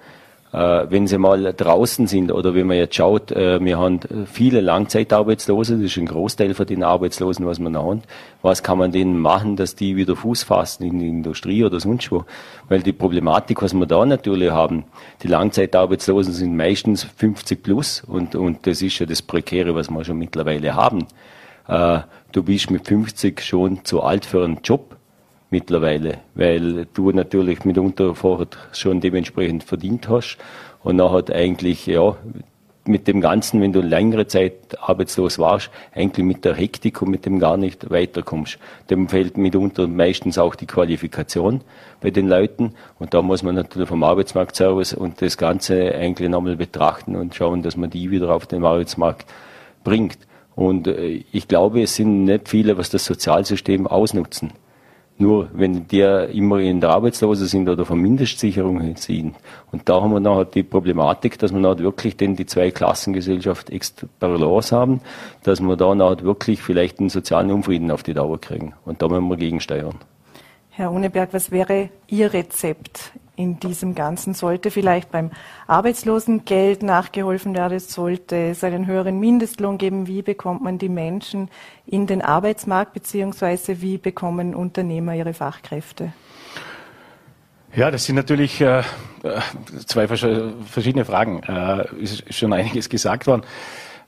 Äh, wenn sie mal draußen sind oder wenn man jetzt schaut, äh, wir haben viele Langzeitarbeitslose, das ist ein Großteil von den Arbeitslosen, was noch haben. Was kann man denen machen, dass die wieder Fuß fassen in die Industrie oder sonst wo? Weil die Problematik, was wir da natürlich haben, die Langzeitarbeitslosen sind meistens 50 plus und, und das ist ja das Prekäre, was wir schon mittlerweile haben. Äh, du bist mit 50 schon zu alt für einen Job mittlerweile, weil du natürlich mitunter vorher schon dementsprechend verdient hast und dann hat eigentlich, ja, mit dem Ganzen, wenn du längere Zeit arbeitslos warst, eigentlich mit der Hektik und mit dem gar nicht weiterkommst. Dem fehlt mitunter meistens auch die Qualifikation bei den Leuten und da muss man natürlich vom Arbeitsmarktservice und das Ganze eigentlich nochmal betrachten und schauen, dass man die wieder auf den Arbeitsmarkt bringt. Und äh, ich glaube, es sind nicht viele, was das Sozialsystem ausnutzen. Nur wenn die immer in der Arbeitslose sind oder von Mindestsicherung sind. Und da haben wir nachher die Problematik, dass wir nachher wirklich denn die zwei Klassengesellschaft extra Balance haben, dass wir da nachher wirklich vielleicht einen sozialen Unfrieden auf die Dauer kriegen. Und da müssen wir gegensteuern. Herr Ohneberg, was wäre Ihr Rezept in diesem Ganzen? Sollte vielleicht beim Arbeitslosengeld nachgeholfen werden? Sollte es einen höheren Mindestlohn geben? Wie bekommt man die Menschen in den Arbeitsmarkt, beziehungsweise wie bekommen Unternehmer ihre Fachkräfte? Ja, das sind natürlich äh, zwei verschiedene Fragen. Äh, ist schon einiges gesagt worden.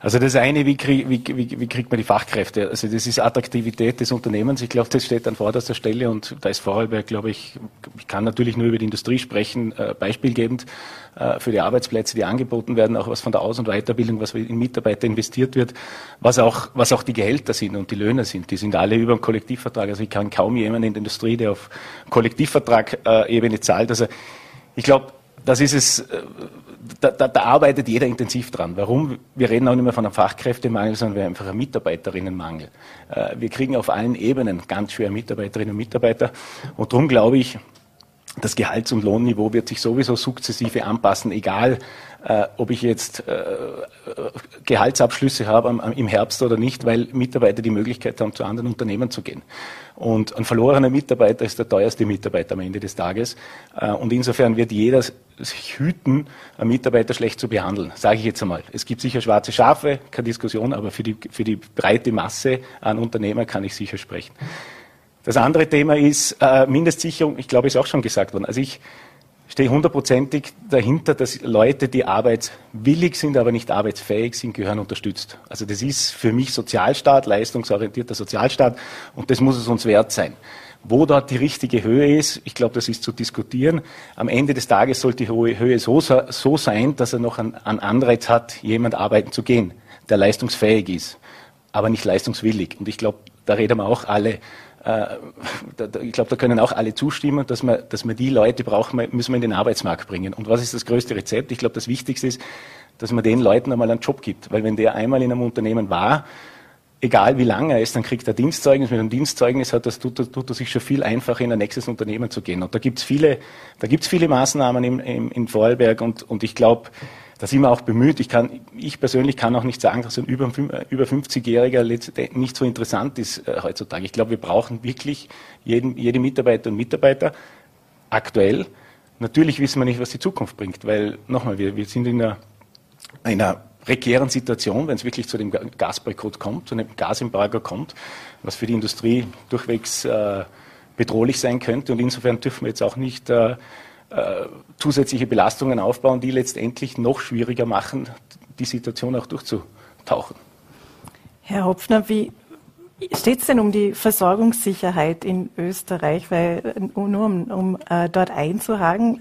Also das eine, wie, krieg, wie, wie, wie, kriegt man die Fachkräfte? Also das ist Attraktivität des Unternehmens. Ich glaube, das steht an vorderster Stelle und da ist Vorarlberg, glaube ich, ich kann natürlich nur über die Industrie sprechen, äh, beispielgebend äh, für die Arbeitsplätze, die angeboten werden, auch was von der Aus- und Weiterbildung, was in Mitarbeiter investiert wird, was auch, was auch die Gehälter sind und die Löhne sind. Die sind alle über dem Kollektivvertrag. Also ich kann kaum jemanden in der Industrie, der auf Kollektivvertrag-Ebene äh, zahlt. Also ich glaube, das ist es, äh, da, da, da, arbeitet jeder intensiv dran. Warum? Wir reden auch nicht mehr von einem Fachkräftemangel, sondern wir haben einfach einen Mitarbeiterinnenmangel. Äh, wir kriegen auf allen Ebenen ganz schwer Mitarbeiterinnen und Mitarbeiter. Und darum glaube ich, das Gehalts- und Lohnniveau wird sich sowieso sukzessive anpassen, egal äh, ob ich jetzt äh, Gehaltsabschlüsse habe am, am, im Herbst oder nicht, weil Mitarbeiter die Möglichkeit haben, zu anderen Unternehmen zu gehen. Und ein verlorener Mitarbeiter ist der teuerste Mitarbeiter am Ende des Tages. Äh, und insofern wird jeder sich hüten, einen Mitarbeiter schlecht zu behandeln, sage ich jetzt einmal. Es gibt sicher schwarze Schafe, keine Diskussion, aber für die, für die breite Masse an Unternehmern kann ich sicher sprechen. Das andere Thema ist äh, Mindestsicherung. Ich glaube, ist auch schon gesagt worden. Also ich stehe hundertprozentig dahinter, dass Leute, die arbeitswillig sind, aber nicht arbeitsfähig sind, gehören unterstützt. Also das ist für mich Sozialstaat, leistungsorientierter Sozialstaat und das muss es uns wert sein. Wo dort die richtige Höhe ist, ich glaube, das ist zu diskutieren. Am Ende des Tages sollte die Höhe so, so sein, dass er noch einen Anreiz hat, jemand arbeiten zu gehen, der leistungsfähig ist, aber nicht leistungswillig. Und ich glaube, da reden wir auch alle [LAUGHS] ich glaube, da können auch alle zustimmen, dass man, dass man die Leute brauchen, müssen wir in den Arbeitsmarkt bringen. Und was ist das größte Rezept? Ich glaube, das Wichtigste ist, dass man den Leuten einmal einen Job gibt. Weil wenn der einmal in einem Unternehmen war, egal wie lange er ist, dann kriegt er Dienstzeugnis. Mit einem Dienstzeugnis hat das, tut, tut er sich schon viel einfacher, in ein nächstes Unternehmen zu gehen. Und da gibt es viele, viele Maßnahmen im, im, in Vorarlberg und, und ich glaube, da sind wir auch bemüht. Ich, kann, ich persönlich kann auch nicht sagen, dass ein über, über 50-Jähriger nicht so interessant ist äh, heutzutage. Ich glaube, wir brauchen wirklich jeden, jede Mitarbeiter und Mitarbeiter aktuell. Natürlich wissen wir nicht, was die Zukunft bringt, weil nochmal, wir, wir sind in einer, einer prekären Situation, wenn es wirklich zu dem Gasboykott kommt, zu einem Gasembargo kommt, was für die Industrie durchwegs äh, bedrohlich sein könnte. Und insofern dürfen wir jetzt auch nicht äh, äh, zusätzliche Belastungen aufbauen, die letztendlich noch schwieriger machen, die Situation auch durchzutauchen. Herr Hopfner, wie steht es denn um die Versorgungssicherheit in Österreich? Weil nur um, um äh, dort einzuhaken,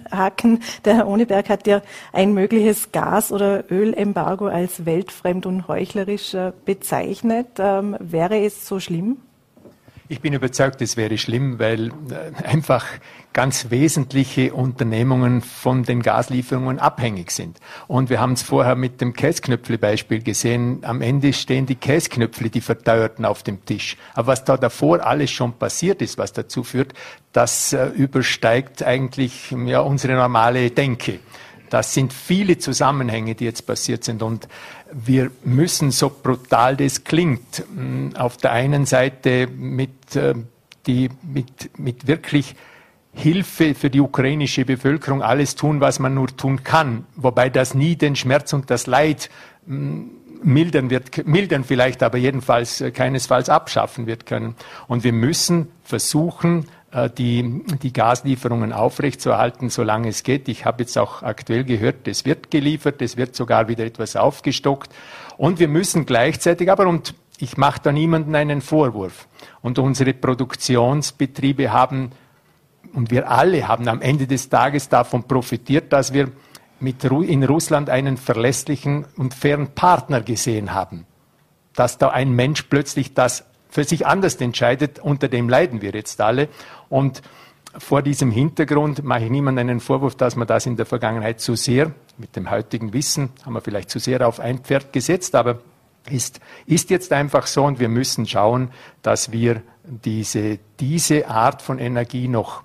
der Herr Ohneberg hat ja ein mögliches Gas- oder Ölembargo als weltfremd und heuchlerisch äh, bezeichnet. Ähm, wäre es so schlimm? Ich bin überzeugt, es wäre schlimm, weil äh, einfach ganz wesentliche Unternehmungen von den Gaslieferungen abhängig sind. Und wir haben es vorher mit dem Käsknöpfle-Beispiel gesehen. Am Ende stehen die Käsknöpfle, die verteuerten auf dem Tisch. Aber was da davor alles schon passiert ist, was dazu führt, das äh, übersteigt eigentlich ja, unsere normale Denke. Das sind viele Zusammenhänge, die jetzt passiert sind. Und wir müssen, so brutal das klingt, mm, auf der einen Seite mit, äh, die, mit, mit wirklich Hilfe für die ukrainische Bevölkerung alles tun, was man nur tun kann, wobei das nie den Schmerz und das Leid mm, mildern wird, mildern vielleicht, aber jedenfalls äh, keinesfalls abschaffen wird können. Und wir müssen versuchen, die, die Gaslieferungen aufrechtzuerhalten, solange es geht. Ich habe jetzt auch aktuell gehört, es wird geliefert, es wird sogar wieder etwas aufgestockt. Und wir müssen gleichzeitig, aber und ich mache da niemanden einen Vorwurf. Und unsere Produktionsbetriebe haben, und wir alle haben am Ende des Tages davon profitiert, dass wir mit, in Russland einen verlässlichen und fairen Partner gesehen haben. Dass da ein Mensch plötzlich das für sich anders entscheidet, unter dem leiden wir jetzt alle. Und vor diesem Hintergrund mache ich niemandem einen Vorwurf, dass man das in der Vergangenheit zu sehr, mit dem heutigen Wissen, haben wir vielleicht zu sehr auf ein Pferd gesetzt, aber ist, ist jetzt einfach so und wir müssen schauen, dass wir diese, diese Art von Energie noch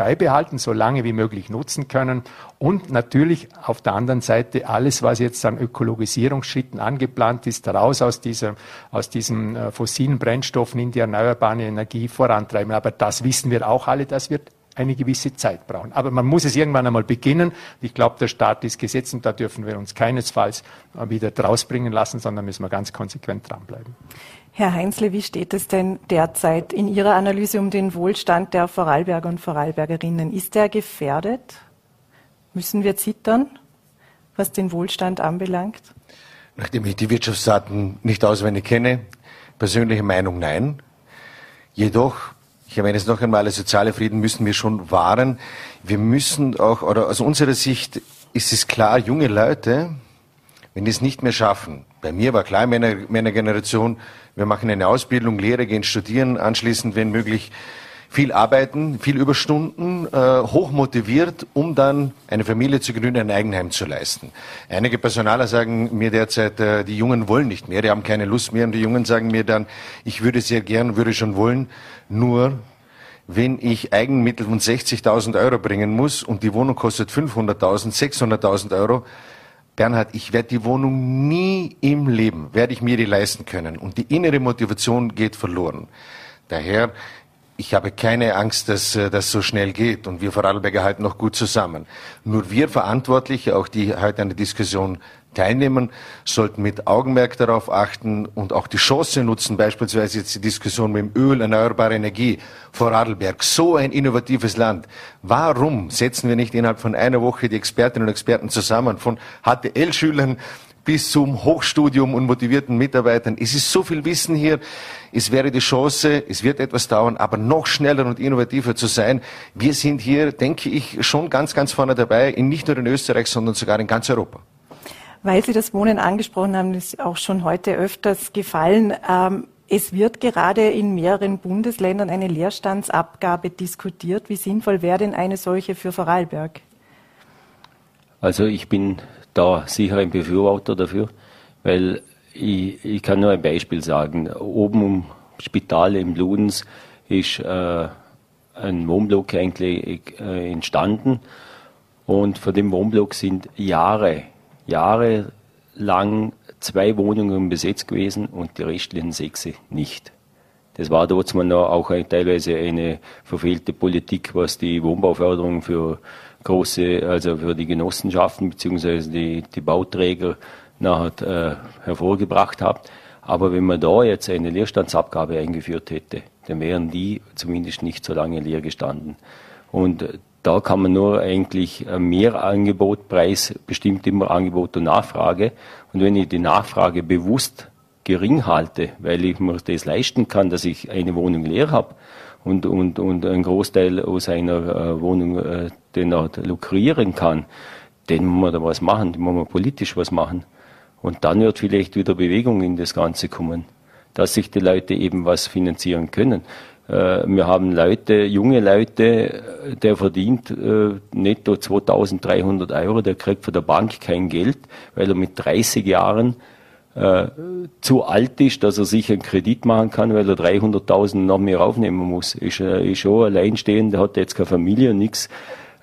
beibehalten, so lange wie möglich nutzen können und natürlich auf der anderen Seite alles, was jetzt an Ökologisierungsschritten angeplant ist, raus aus, dieser, aus diesen äh, fossilen Brennstoffen in die erneuerbare Energie vorantreiben. Aber das wissen wir auch alle, das wird eine gewisse Zeit brauchen. Aber man muss es irgendwann einmal beginnen. Ich glaube, der Start ist gesetzt und da dürfen wir uns keinesfalls äh, wieder drausbringen lassen, sondern müssen wir ganz konsequent dranbleiben. Herr Heinzle, wie steht es denn derzeit in Ihrer Analyse um den Wohlstand der Vorarlberger und Vorarlbergerinnen? Ist der gefährdet? Müssen wir zittern, was den Wohlstand anbelangt? Nachdem ich die Wirtschaftsdaten nicht auswendig kenne, persönliche Meinung nein. Jedoch, ich erwähne es noch einmal, soziale Frieden müssen wir schon wahren. Wir müssen auch, oder aus unserer Sicht ist es klar, junge Leute, wenn die es nicht mehr schaffen, bei mir war klar in meiner, meiner Generation, wir machen eine Ausbildung, Lehre, gehen studieren, anschließend, wenn möglich, viel arbeiten, viel Überstunden, äh, hoch motiviert, um dann eine Familie zu gründen, ein Eigenheim zu leisten. Einige Personaler sagen mir derzeit, äh, die Jungen wollen nicht mehr, die haben keine Lust mehr und die Jungen sagen mir dann, ich würde sehr gern, würde schon wollen, nur wenn ich Eigenmittel von 60.000 Euro bringen muss und die Wohnung kostet 500.000, 600.000 Euro, Bernhard, ich werde die Wohnung nie im Leben, werde ich mir die leisten können. Und die innere Motivation geht verloren. Daher, ich habe keine Angst, dass äh, das so schnell geht. Und wir Vorarlberger halten noch gut zusammen. Nur wir Verantwortliche, auch die heute an der Diskussion teilnehmen, sollten mit Augenmerk darauf achten und auch die Chance nutzen, beispielsweise jetzt die Diskussion mit dem Öl, erneuerbare Energie, Vorarlberg, so ein innovatives Land. Warum setzen wir nicht innerhalb von einer Woche die Expertinnen und Experten zusammen, von HTL-Schülern bis zum Hochstudium und motivierten Mitarbeitern. Es ist so viel Wissen hier. Es wäre die Chance, es wird etwas dauern, aber noch schneller und innovativer zu sein. Wir sind hier, denke ich, schon ganz, ganz vorne dabei, in nicht nur in Österreich, sondern sogar in ganz Europa. Weil Sie das Wohnen angesprochen haben, ist auch schon heute öfters gefallen. Ähm, es wird gerade in mehreren Bundesländern eine Leerstandsabgabe diskutiert. Wie sinnvoll wäre denn eine solche für Vorarlberg? Also ich bin da sicher ein Befürworter dafür, weil ich, ich kann nur ein Beispiel sagen. Oben im Spital im Ludens ist äh, ein Wohnblock eigentlich äh, entstanden und von dem Wohnblock sind Jahre jahrelang zwei Wohnungen besetzt gewesen und die restlichen sechs nicht. Das war dort auch teilweise eine verfehlte Politik, was die Wohnbauförderung für große, also für die Genossenschaften beziehungsweise die, die Bauträger nachher äh, hervorgebracht hat. Aber wenn man da jetzt eine Leerstandsabgabe eingeführt hätte, dann wären die zumindest nicht so lange leer gestanden. Und da kann man nur eigentlich mehr Angebot, Preis bestimmt immer Angebot und Nachfrage. Und wenn ich die Nachfrage bewusst gering halte, weil ich mir das leisten kann, dass ich eine Wohnung leer habe und, und, und einen Großteil aus einer äh, Wohnung äh, den auch lukrieren kann, dann muss man da was machen, dann muss man politisch was machen. Und dann wird vielleicht wieder Bewegung in das Ganze kommen, dass sich die Leute eben was finanzieren können. Äh, wir haben Leute, junge Leute, der verdient äh, netto 2300 Euro, der kriegt von der Bank kein Geld, weil er mit 30 Jahren äh, zu alt ist, dass er sich einen Kredit machen kann, weil er 300.000 noch mehr aufnehmen muss. Ist, ist schon alleinstehend, hat jetzt keine Familie und nichts.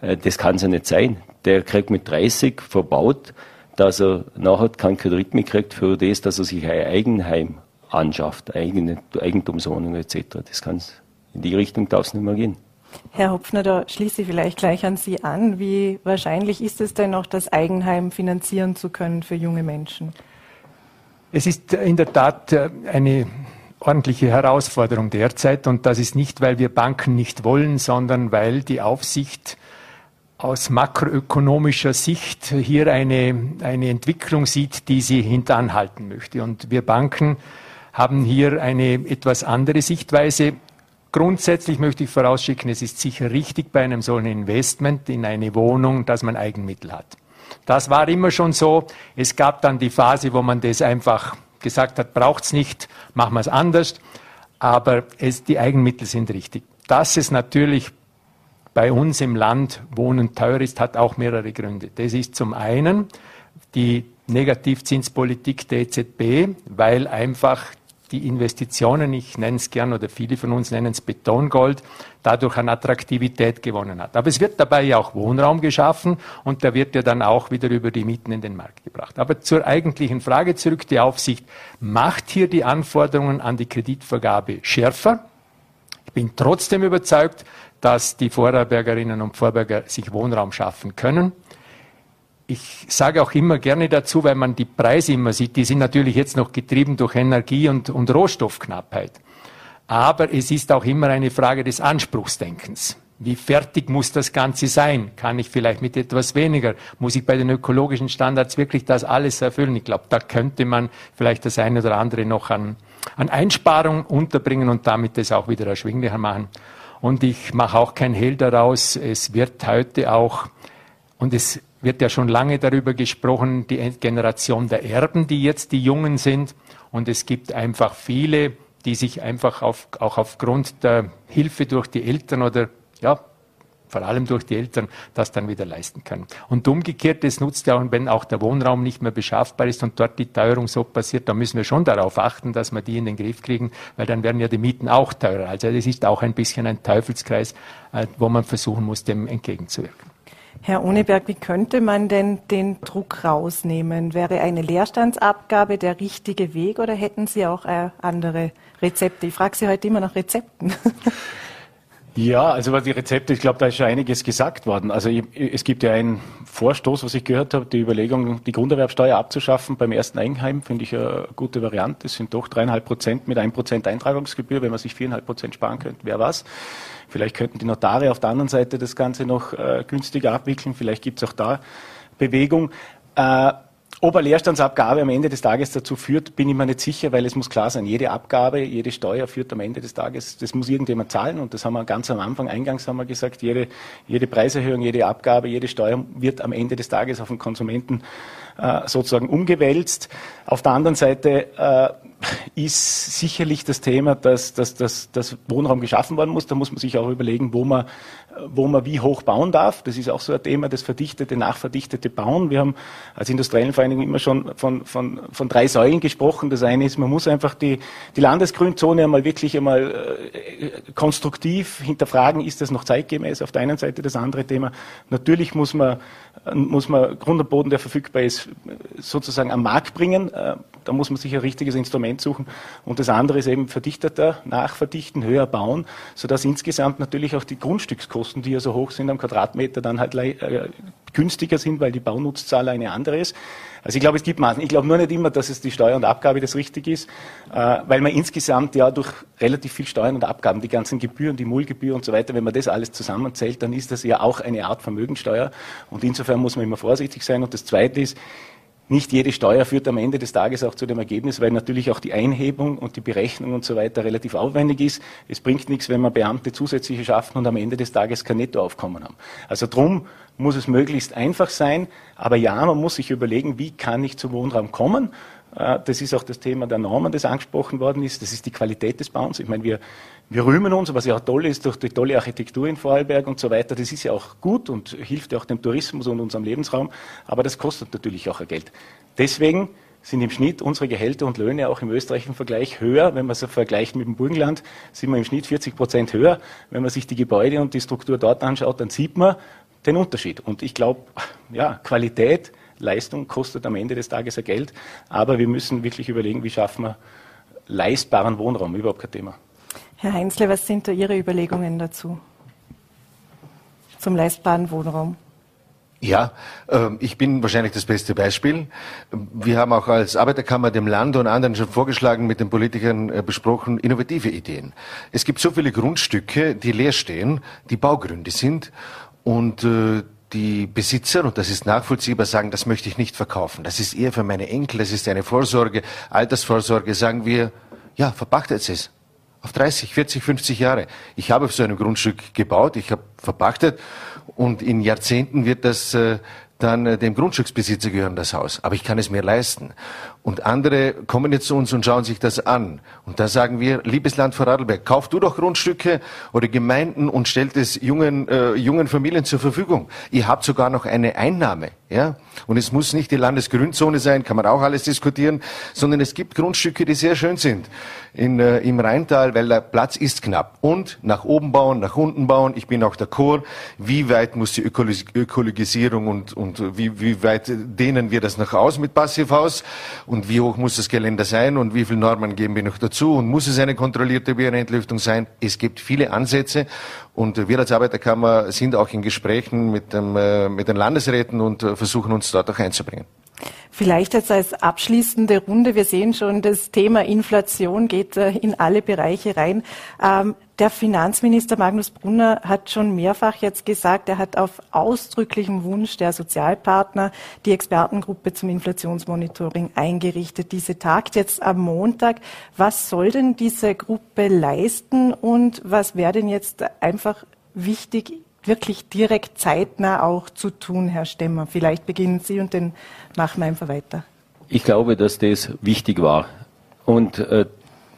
Das kann es ja nicht sein. Der kriegt mit 30 verbaut, dass er nachher keinen Kredit mehr kriegt für das, dass er sich ein Eigenheim anschafft, eigene Eigentumswohnungen etc. Das kann in die Richtung darf es nicht mehr gehen. Herr Hopfner, da schließe ich vielleicht gleich an Sie an. Wie wahrscheinlich ist es denn noch, das Eigenheim finanzieren zu können für junge Menschen? Es ist in der Tat äh, eine ordentliche Herausforderung derzeit und das ist nicht, weil wir Banken nicht wollen, sondern weil die Aufsicht aus makroökonomischer Sicht hier eine, eine Entwicklung sieht, die sie hintanhalten möchte. Und wir Banken haben hier eine etwas andere Sichtweise. Grundsätzlich möchte ich vorausschicken, es ist sicher richtig bei einem solchen Investment in eine Wohnung, dass man Eigenmittel hat. Das war immer schon so. Es gab dann die Phase, wo man das einfach gesagt hat, braucht es nicht, machen wir es anders. Aber es, die Eigenmittel sind richtig. Dass es natürlich bei uns im Land Wohnen teuer ist, hat auch mehrere Gründe. Das ist zum einen die Negativzinspolitik der EZB, weil einfach die Investitionen, ich nenne es gern oder viele von uns nennen es Betongold, dadurch an Attraktivität gewonnen hat. Aber es wird dabei ja auch Wohnraum geschaffen und der wird ja dann auch wieder über die Mieten in den Markt gebracht. Aber zur eigentlichen Frage zurück, die Aufsicht macht hier die Anforderungen an die Kreditvergabe schärfer. Ich bin trotzdem überzeugt, dass die Vorarlbergerinnen und Vorarlberger sich Wohnraum schaffen können ich sage auch immer gerne dazu, weil man die Preise immer sieht, die sind natürlich jetzt noch getrieben durch Energie und, und Rohstoffknappheit. Aber es ist auch immer eine Frage des Anspruchsdenkens. Wie fertig muss das Ganze sein? Kann ich vielleicht mit etwas weniger? Muss ich bei den ökologischen Standards wirklich das alles erfüllen? Ich glaube, da könnte man vielleicht das eine oder andere noch an, an Einsparung unterbringen und damit das auch wieder erschwinglicher machen. Und ich mache auch kein Hehl daraus. Es wird heute auch, und es wird ja schon lange darüber gesprochen, die Generation der Erben, die jetzt die Jungen sind. Und es gibt einfach viele, die sich einfach auf, auch aufgrund der Hilfe durch die Eltern oder ja, vor allem durch die Eltern, das dann wieder leisten können. Und umgekehrt, es nutzt ja auch, wenn auch der Wohnraum nicht mehr beschaffbar ist und dort die Teuerung so passiert, da müssen wir schon darauf achten, dass wir die in den Griff kriegen, weil dann werden ja die Mieten auch teurer. Also es ist auch ein bisschen ein Teufelskreis, äh, wo man versuchen muss, dem entgegenzuwirken. Herr Ohneberg, wie könnte man denn den Druck rausnehmen? Wäre eine Leerstandsabgabe der richtige Weg oder hätten Sie auch äh, andere Rezepte? Ich frage Sie heute immer nach Rezepten. [LAUGHS] Ja, also was die Rezepte, ich glaube, da ist schon einiges gesagt worden. Also ich, es gibt ja einen Vorstoß, was ich gehört habe, die Überlegung, die Grunderwerbsteuer abzuschaffen beim ersten Eigenheim, finde ich eine gute Variante. Es sind doch dreieinhalb Prozent mit ein Prozent Eintragungsgebühr, wenn man sich viereinhalb Prozent sparen könnte, wer was. Vielleicht könnten die Notare auf der anderen Seite das Ganze noch äh, günstiger abwickeln. Vielleicht gibt es auch da Bewegung. Äh, ob eine Leerstandsabgabe am Ende des Tages dazu führt, bin ich mir nicht sicher, weil es muss klar sein, jede Abgabe, jede Steuer führt am Ende des Tages, das muss irgendjemand zahlen und das haben wir ganz am Anfang, eingangs haben wir gesagt, jede, jede Preiserhöhung, jede Abgabe, jede Steuer wird am Ende des Tages auf den Konsumenten äh, sozusagen umgewälzt. Auf der anderen Seite äh, ist sicherlich das Thema, dass, dass, dass, dass Wohnraum geschaffen werden muss. Da muss man sich auch überlegen, wo man, wo man wie hoch bauen darf. Das ist auch so ein Thema, das verdichtete, nachverdichtete Bauen. Wir haben als industriellen Vereinigung immer schon von, von, von drei Säulen gesprochen. Das eine ist, man muss einfach die, die Landesgrünzone einmal wirklich einmal äh, konstruktiv hinterfragen, ist das noch zeitgemäß auf der einen Seite. Das andere Thema, natürlich muss man, muss man Grund und Boden, der verfügbar ist, sozusagen am Markt bringen. Da muss man sich ein richtiges Instrument suchen. Und das andere ist eben verdichteter, nachverdichten, höher bauen, sodass insgesamt natürlich auch die Grundstückskosten, die ja so hoch sind am Quadratmeter, dann halt äh, günstiger sind, weil die Baunutzzahl eine andere ist. Also ich glaube, es gibt Maßnahmen. Ich glaube nur nicht immer, dass es die Steuer und Abgabe das richtig ist, äh, weil man insgesamt ja durch relativ viel Steuern und Abgaben, die ganzen Gebühren, die Mullgebühr und so weiter, wenn man das alles zusammenzählt, dann ist das ja auch eine Art Vermögensteuer. Und insofern muss man immer vorsichtig sein. Und das Zweite ist, nicht jede Steuer führt am Ende des Tages auch zu dem Ergebnis, weil natürlich auch die Einhebung und die Berechnung und so weiter relativ aufwendig ist. Es bringt nichts, wenn man Beamte zusätzliche schaffen und am Ende des Tages kein Nettoaufkommen haben. Also drum muss es möglichst einfach sein. Aber ja, man muss sich überlegen, wie kann ich zum Wohnraum kommen? Äh, das ist auch das Thema der Normen, das angesprochen worden ist. Das ist die Qualität des Bauens. Ich meine, wir wir rühmen uns, was ja auch toll ist, durch die tolle Architektur in Vorarlberg und so weiter. Das ist ja auch gut und hilft ja auch dem Tourismus und unserem Lebensraum. Aber das kostet natürlich auch Geld. Deswegen sind im Schnitt unsere Gehälter und Löhne auch im österreichischen Vergleich höher. Wenn man es vergleicht mit dem Burgenland, sind wir im Schnitt 40 Prozent höher. Wenn man sich die Gebäude und die Struktur dort anschaut, dann sieht man den Unterschied. Und ich glaube, ja, Qualität, Leistung kostet am Ende des Tages ja Geld. Aber wir müssen wirklich überlegen, wie schaffen wir leistbaren Wohnraum. Überhaupt kein Thema. Herr Heinzle, was sind da Ihre Überlegungen dazu? zum leistbaren Wohnraum? Ja, ähm, ich bin wahrscheinlich das beste Beispiel. Wir haben auch als Arbeiterkammer dem Land und anderen schon vorgeschlagen, mit den Politikern äh, besprochen, innovative Ideen. Es gibt so viele Grundstücke, die leer stehen, die Baugründe sind und äh, die Besitzer, und das ist nachvollziehbar, sagen, das möchte ich nicht verkaufen. Das ist eher für meine Enkel, das ist eine Vorsorge, Altersvorsorge, sagen wir, ja, verpachtet es auf 30, 40, 50 Jahre. Ich habe auf so einem Grundstück gebaut, ich habe verpachtet und in Jahrzehnten wird das äh, dann äh, dem Grundstücksbesitzer gehören, das Haus. Aber ich kann es mir leisten. Und andere kommen jetzt zu uns und schauen sich das an. Und da sagen wir, liebes Land Vorarlberg, kauf du doch Grundstücke oder Gemeinden und stellt es jungen, äh, jungen Familien zur Verfügung. Ihr habt sogar noch eine Einnahme. Ja? Und es muss nicht die Landesgrünzone sein, kann man auch alles diskutieren, sondern es gibt Grundstücke, die sehr schön sind in, äh, im Rheintal, weil der Platz ist knapp. Und nach oben bauen, nach unten bauen. Ich bin auch der Chor. Wie weit muss die Ökolog Ökologisierung und, und wie, wie weit dehnen wir das noch aus mit Passivhaus? Und wie hoch muss das Geländer sein? Und wie viele Normen geben wir noch dazu? Und muss es eine kontrollierte Bierentlüftung sein? Es gibt viele Ansätze. Und wir als Arbeiterkammer sind auch in Gesprächen mit, dem, äh, mit den Landesräten und äh, versuchen uns dort auch einzubringen. Vielleicht jetzt als abschließende Runde. Wir sehen schon, das Thema Inflation geht äh, in alle Bereiche rein. Ähm, der Finanzminister Magnus Brunner hat schon mehrfach jetzt gesagt, er hat auf ausdrücklichen Wunsch der Sozialpartner die Expertengruppe zum Inflationsmonitoring eingerichtet. Diese tagt jetzt am Montag. Was soll denn diese Gruppe leisten und was wäre denn jetzt einfach wichtig wirklich direkt zeitnah auch zu tun, Herr Stemmer? Vielleicht beginnen Sie und dann machen wir einfach weiter. Ich glaube, dass das wichtig war. Und äh,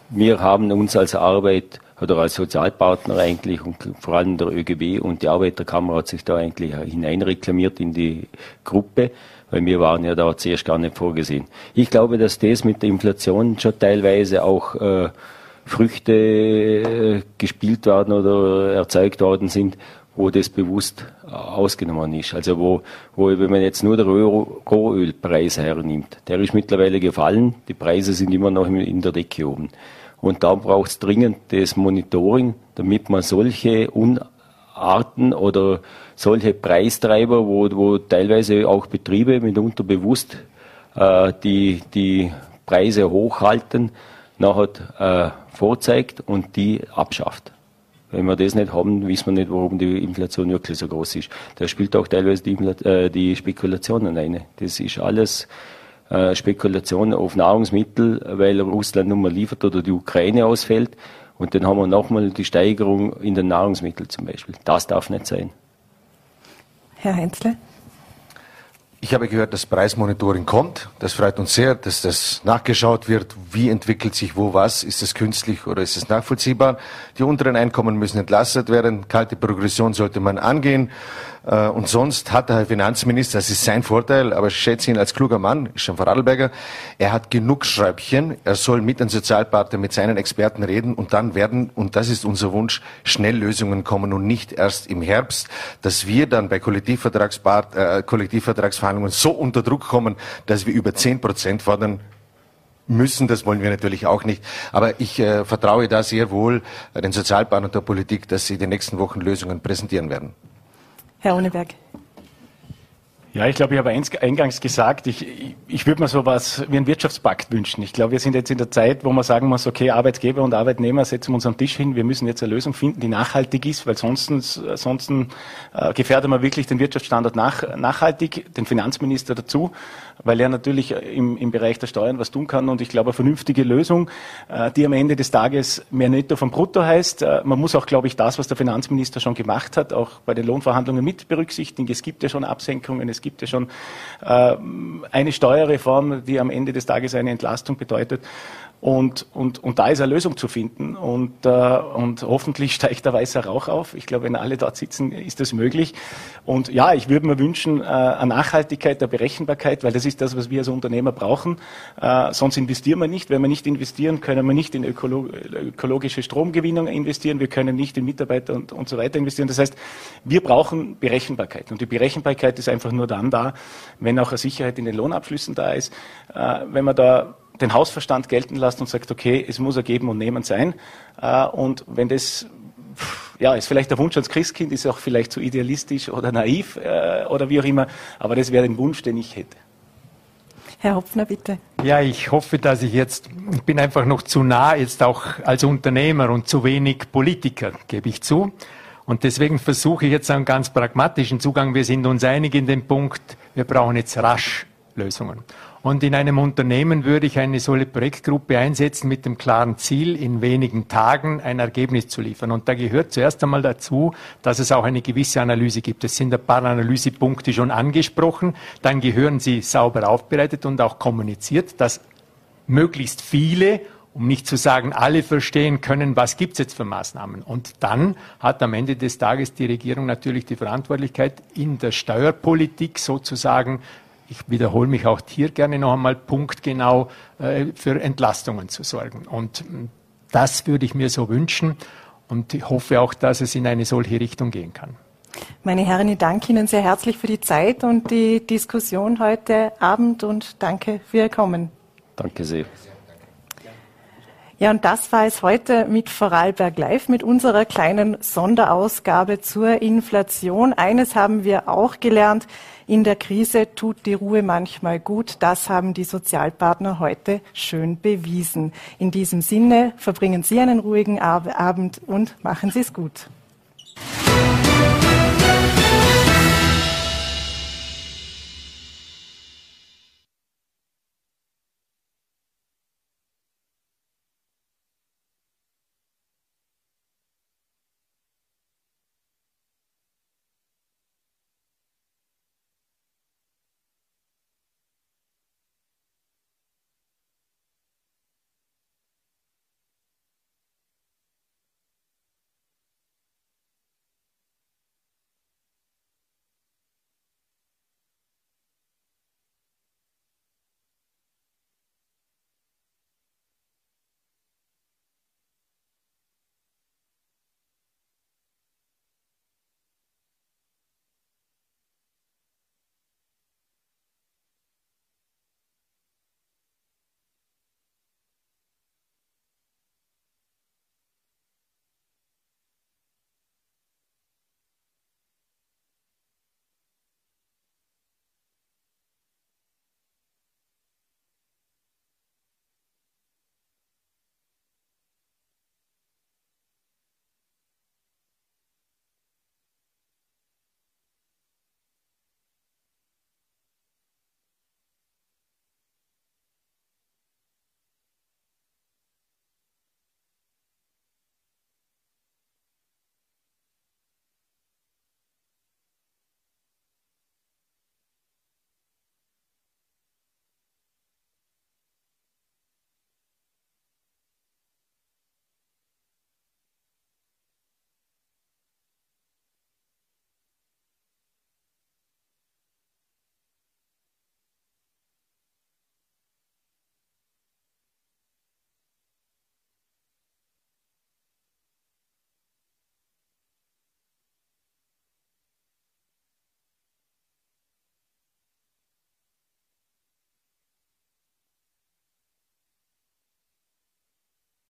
wir haben uns als Arbeit oder als Sozialpartner eigentlich und vor allem der ÖGB und die Arbeiterkammer hat sich da eigentlich hineinreklamiert in die Gruppe, weil wir waren ja da zuerst gar nicht vorgesehen. Ich glaube, dass das mit der Inflation schon teilweise auch äh, Früchte äh, gespielt worden oder erzeugt worden sind, wo das bewusst ausgenommen ist. Also wo, wo wenn man jetzt nur den Rohölpreis hernimmt, der ist mittlerweile gefallen, die Preise sind immer noch in der Decke oben. Und da braucht es dringend das Monitoring, damit man solche Unarten oder solche Preistreiber, wo, wo teilweise auch Betriebe mitunter bewusst äh, die, die Preise hochhalten, nachher äh, vorzeigt und die abschafft. Wenn wir das nicht haben, wissen wir nicht, warum die Inflation wirklich so groß ist. Da spielt auch teilweise die, äh, die Spekulationen rein. Das ist alles äh, Spekulation auf Nahrungsmittel, weil Russland nun mal liefert oder die Ukraine ausfällt. Und dann haben wir nochmal die Steigerung in den Nahrungsmitteln zum Beispiel. Das darf nicht sein. Herr Heinzle? Ich habe gehört, dass Preismonitoring kommt. Das freut uns sehr, dass das nachgeschaut wird. Wie entwickelt sich wo was? Ist es künstlich oder ist es nachvollziehbar? Die unteren Einkommen müssen entlastet werden. Kalte Progression sollte man angehen. Äh, und sonst hat der Herr Finanzminister, das ist sein Vorteil, aber ich schätze ihn als kluger Mann, schon Vorarlberger, er hat genug Schräubchen, er soll mit den Sozialpartnern, mit seinen Experten reden und dann werden, und das ist unser Wunsch, schnell Lösungen kommen und nicht erst im Herbst, dass wir dann bei äh, Kollektivvertragsverhandlungen so unter Druck kommen, dass wir über zehn Prozent fordern, müssen. Das wollen wir natürlich auch nicht. Aber ich äh, vertraue da sehr wohl den Sozialpartnern der Politik, dass sie in den nächsten Wochen Lösungen präsentieren werden. Herr Ohneberg. Ja, ich glaube, ich habe eingangs gesagt, ich, ich würde mir so was wie einen Wirtschaftspakt wünschen. Ich glaube, wir sind jetzt in der Zeit, wo man sagen muss, okay, Arbeitgeber und Arbeitnehmer setzen uns am Tisch hin, wir müssen jetzt eine Lösung finden, die nachhaltig ist, weil sonst, sonst äh, gefährden wir wirklich den Wirtschaftsstandort nach, nachhaltig, den Finanzminister dazu, weil er natürlich im, im Bereich der Steuern was tun kann und ich glaube, eine vernünftige Lösung, äh, die am Ende des Tages mehr Netto vom Brutto heißt. Äh, man muss auch, glaube ich, das, was der Finanzminister schon gemacht hat, auch bei den Lohnverhandlungen mit berücksichtigen. Es gibt ja schon Absenkungen, es gibt ja schon äh, eine Steuerreform, die am Ende des Tages eine Entlastung bedeutet. Und, und, und da ist eine Lösung zu finden. Und, äh, und hoffentlich [LAUGHS] steigt der weiße Rauch auf. Ich glaube, wenn alle dort sitzen, ist das möglich. Und ja, ich würde mir wünschen, äh, eine Nachhaltigkeit der Berechenbarkeit, weil das ist das, was wir als Unternehmer brauchen. Äh, sonst investieren wir nicht. Wenn wir nicht investieren, können wir nicht in ökolo ökologische Stromgewinnung investieren. Wir können nicht in Mitarbeiter und, und so weiter investieren. Das heißt, wir brauchen Berechenbarkeit. Und die Berechenbarkeit ist einfach nur dann da, wenn auch eine Sicherheit in den Lohnabschlüssen da ist. Äh, wenn man da den Hausverstand gelten lässt und sagt, okay, es muss ein Geben und Nehmen sein. Äh, und wenn das ja, ist vielleicht der Wunsch als Christkind, ist auch vielleicht zu idealistisch oder naiv äh, oder wie auch immer, aber das wäre ein Wunsch, den ich hätte. Herr Hopfner, bitte. Ja, ich hoffe, dass ich jetzt, ich bin einfach noch zu nah jetzt auch als Unternehmer und zu wenig Politiker, gebe ich zu. Und deswegen versuche ich jetzt einen ganz pragmatischen Zugang. Wir sind uns einig in dem Punkt, wir brauchen jetzt rasch Lösungen. Und in einem Unternehmen würde ich eine solche Projektgruppe einsetzen mit dem klaren Ziel, in wenigen Tagen ein Ergebnis zu liefern. Und da gehört zuerst einmal dazu, dass es auch eine gewisse Analyse gibt. Es sind ein paar Analysepunkte schon angesprochen. Dann gehören sie sauber aufbereitet und auch kommuniziert, dass möglichst viele um nicht zu sagen, alle verstehen können, was gibt es jetzt für Maßnahmen. Und dann hat am Ende des Tages die Regierung natürlich die Verantwortlichkeit, in der Steuerpolitik sozusagen ich wiederhole mich auch hier gerne noch einmal punktgenau äh, für Entlastungen zu sorgen. Und das würde ich mir so wünschen und ich hoffe auch, dass es in eine solche Richtung gehen kann. Meine Herren, ich danke Ihnen sehr herzlich für die Zeit und die Diskussion heute Abend und danke für Ihr Kommen. Danke sehr. Ja, und das war es heute mit Vorarlberg Live, mit unserer kleinen Sonderausgabe zur Inflation. Eines haben wir auch gelernt. In der Krise tut die Ruhe manchmal gut. Das haben die Sozialpartner heute schön bewiesen. In diesem Sinne verbringen Sie einen ruhigen Abend und machen Sie es gut.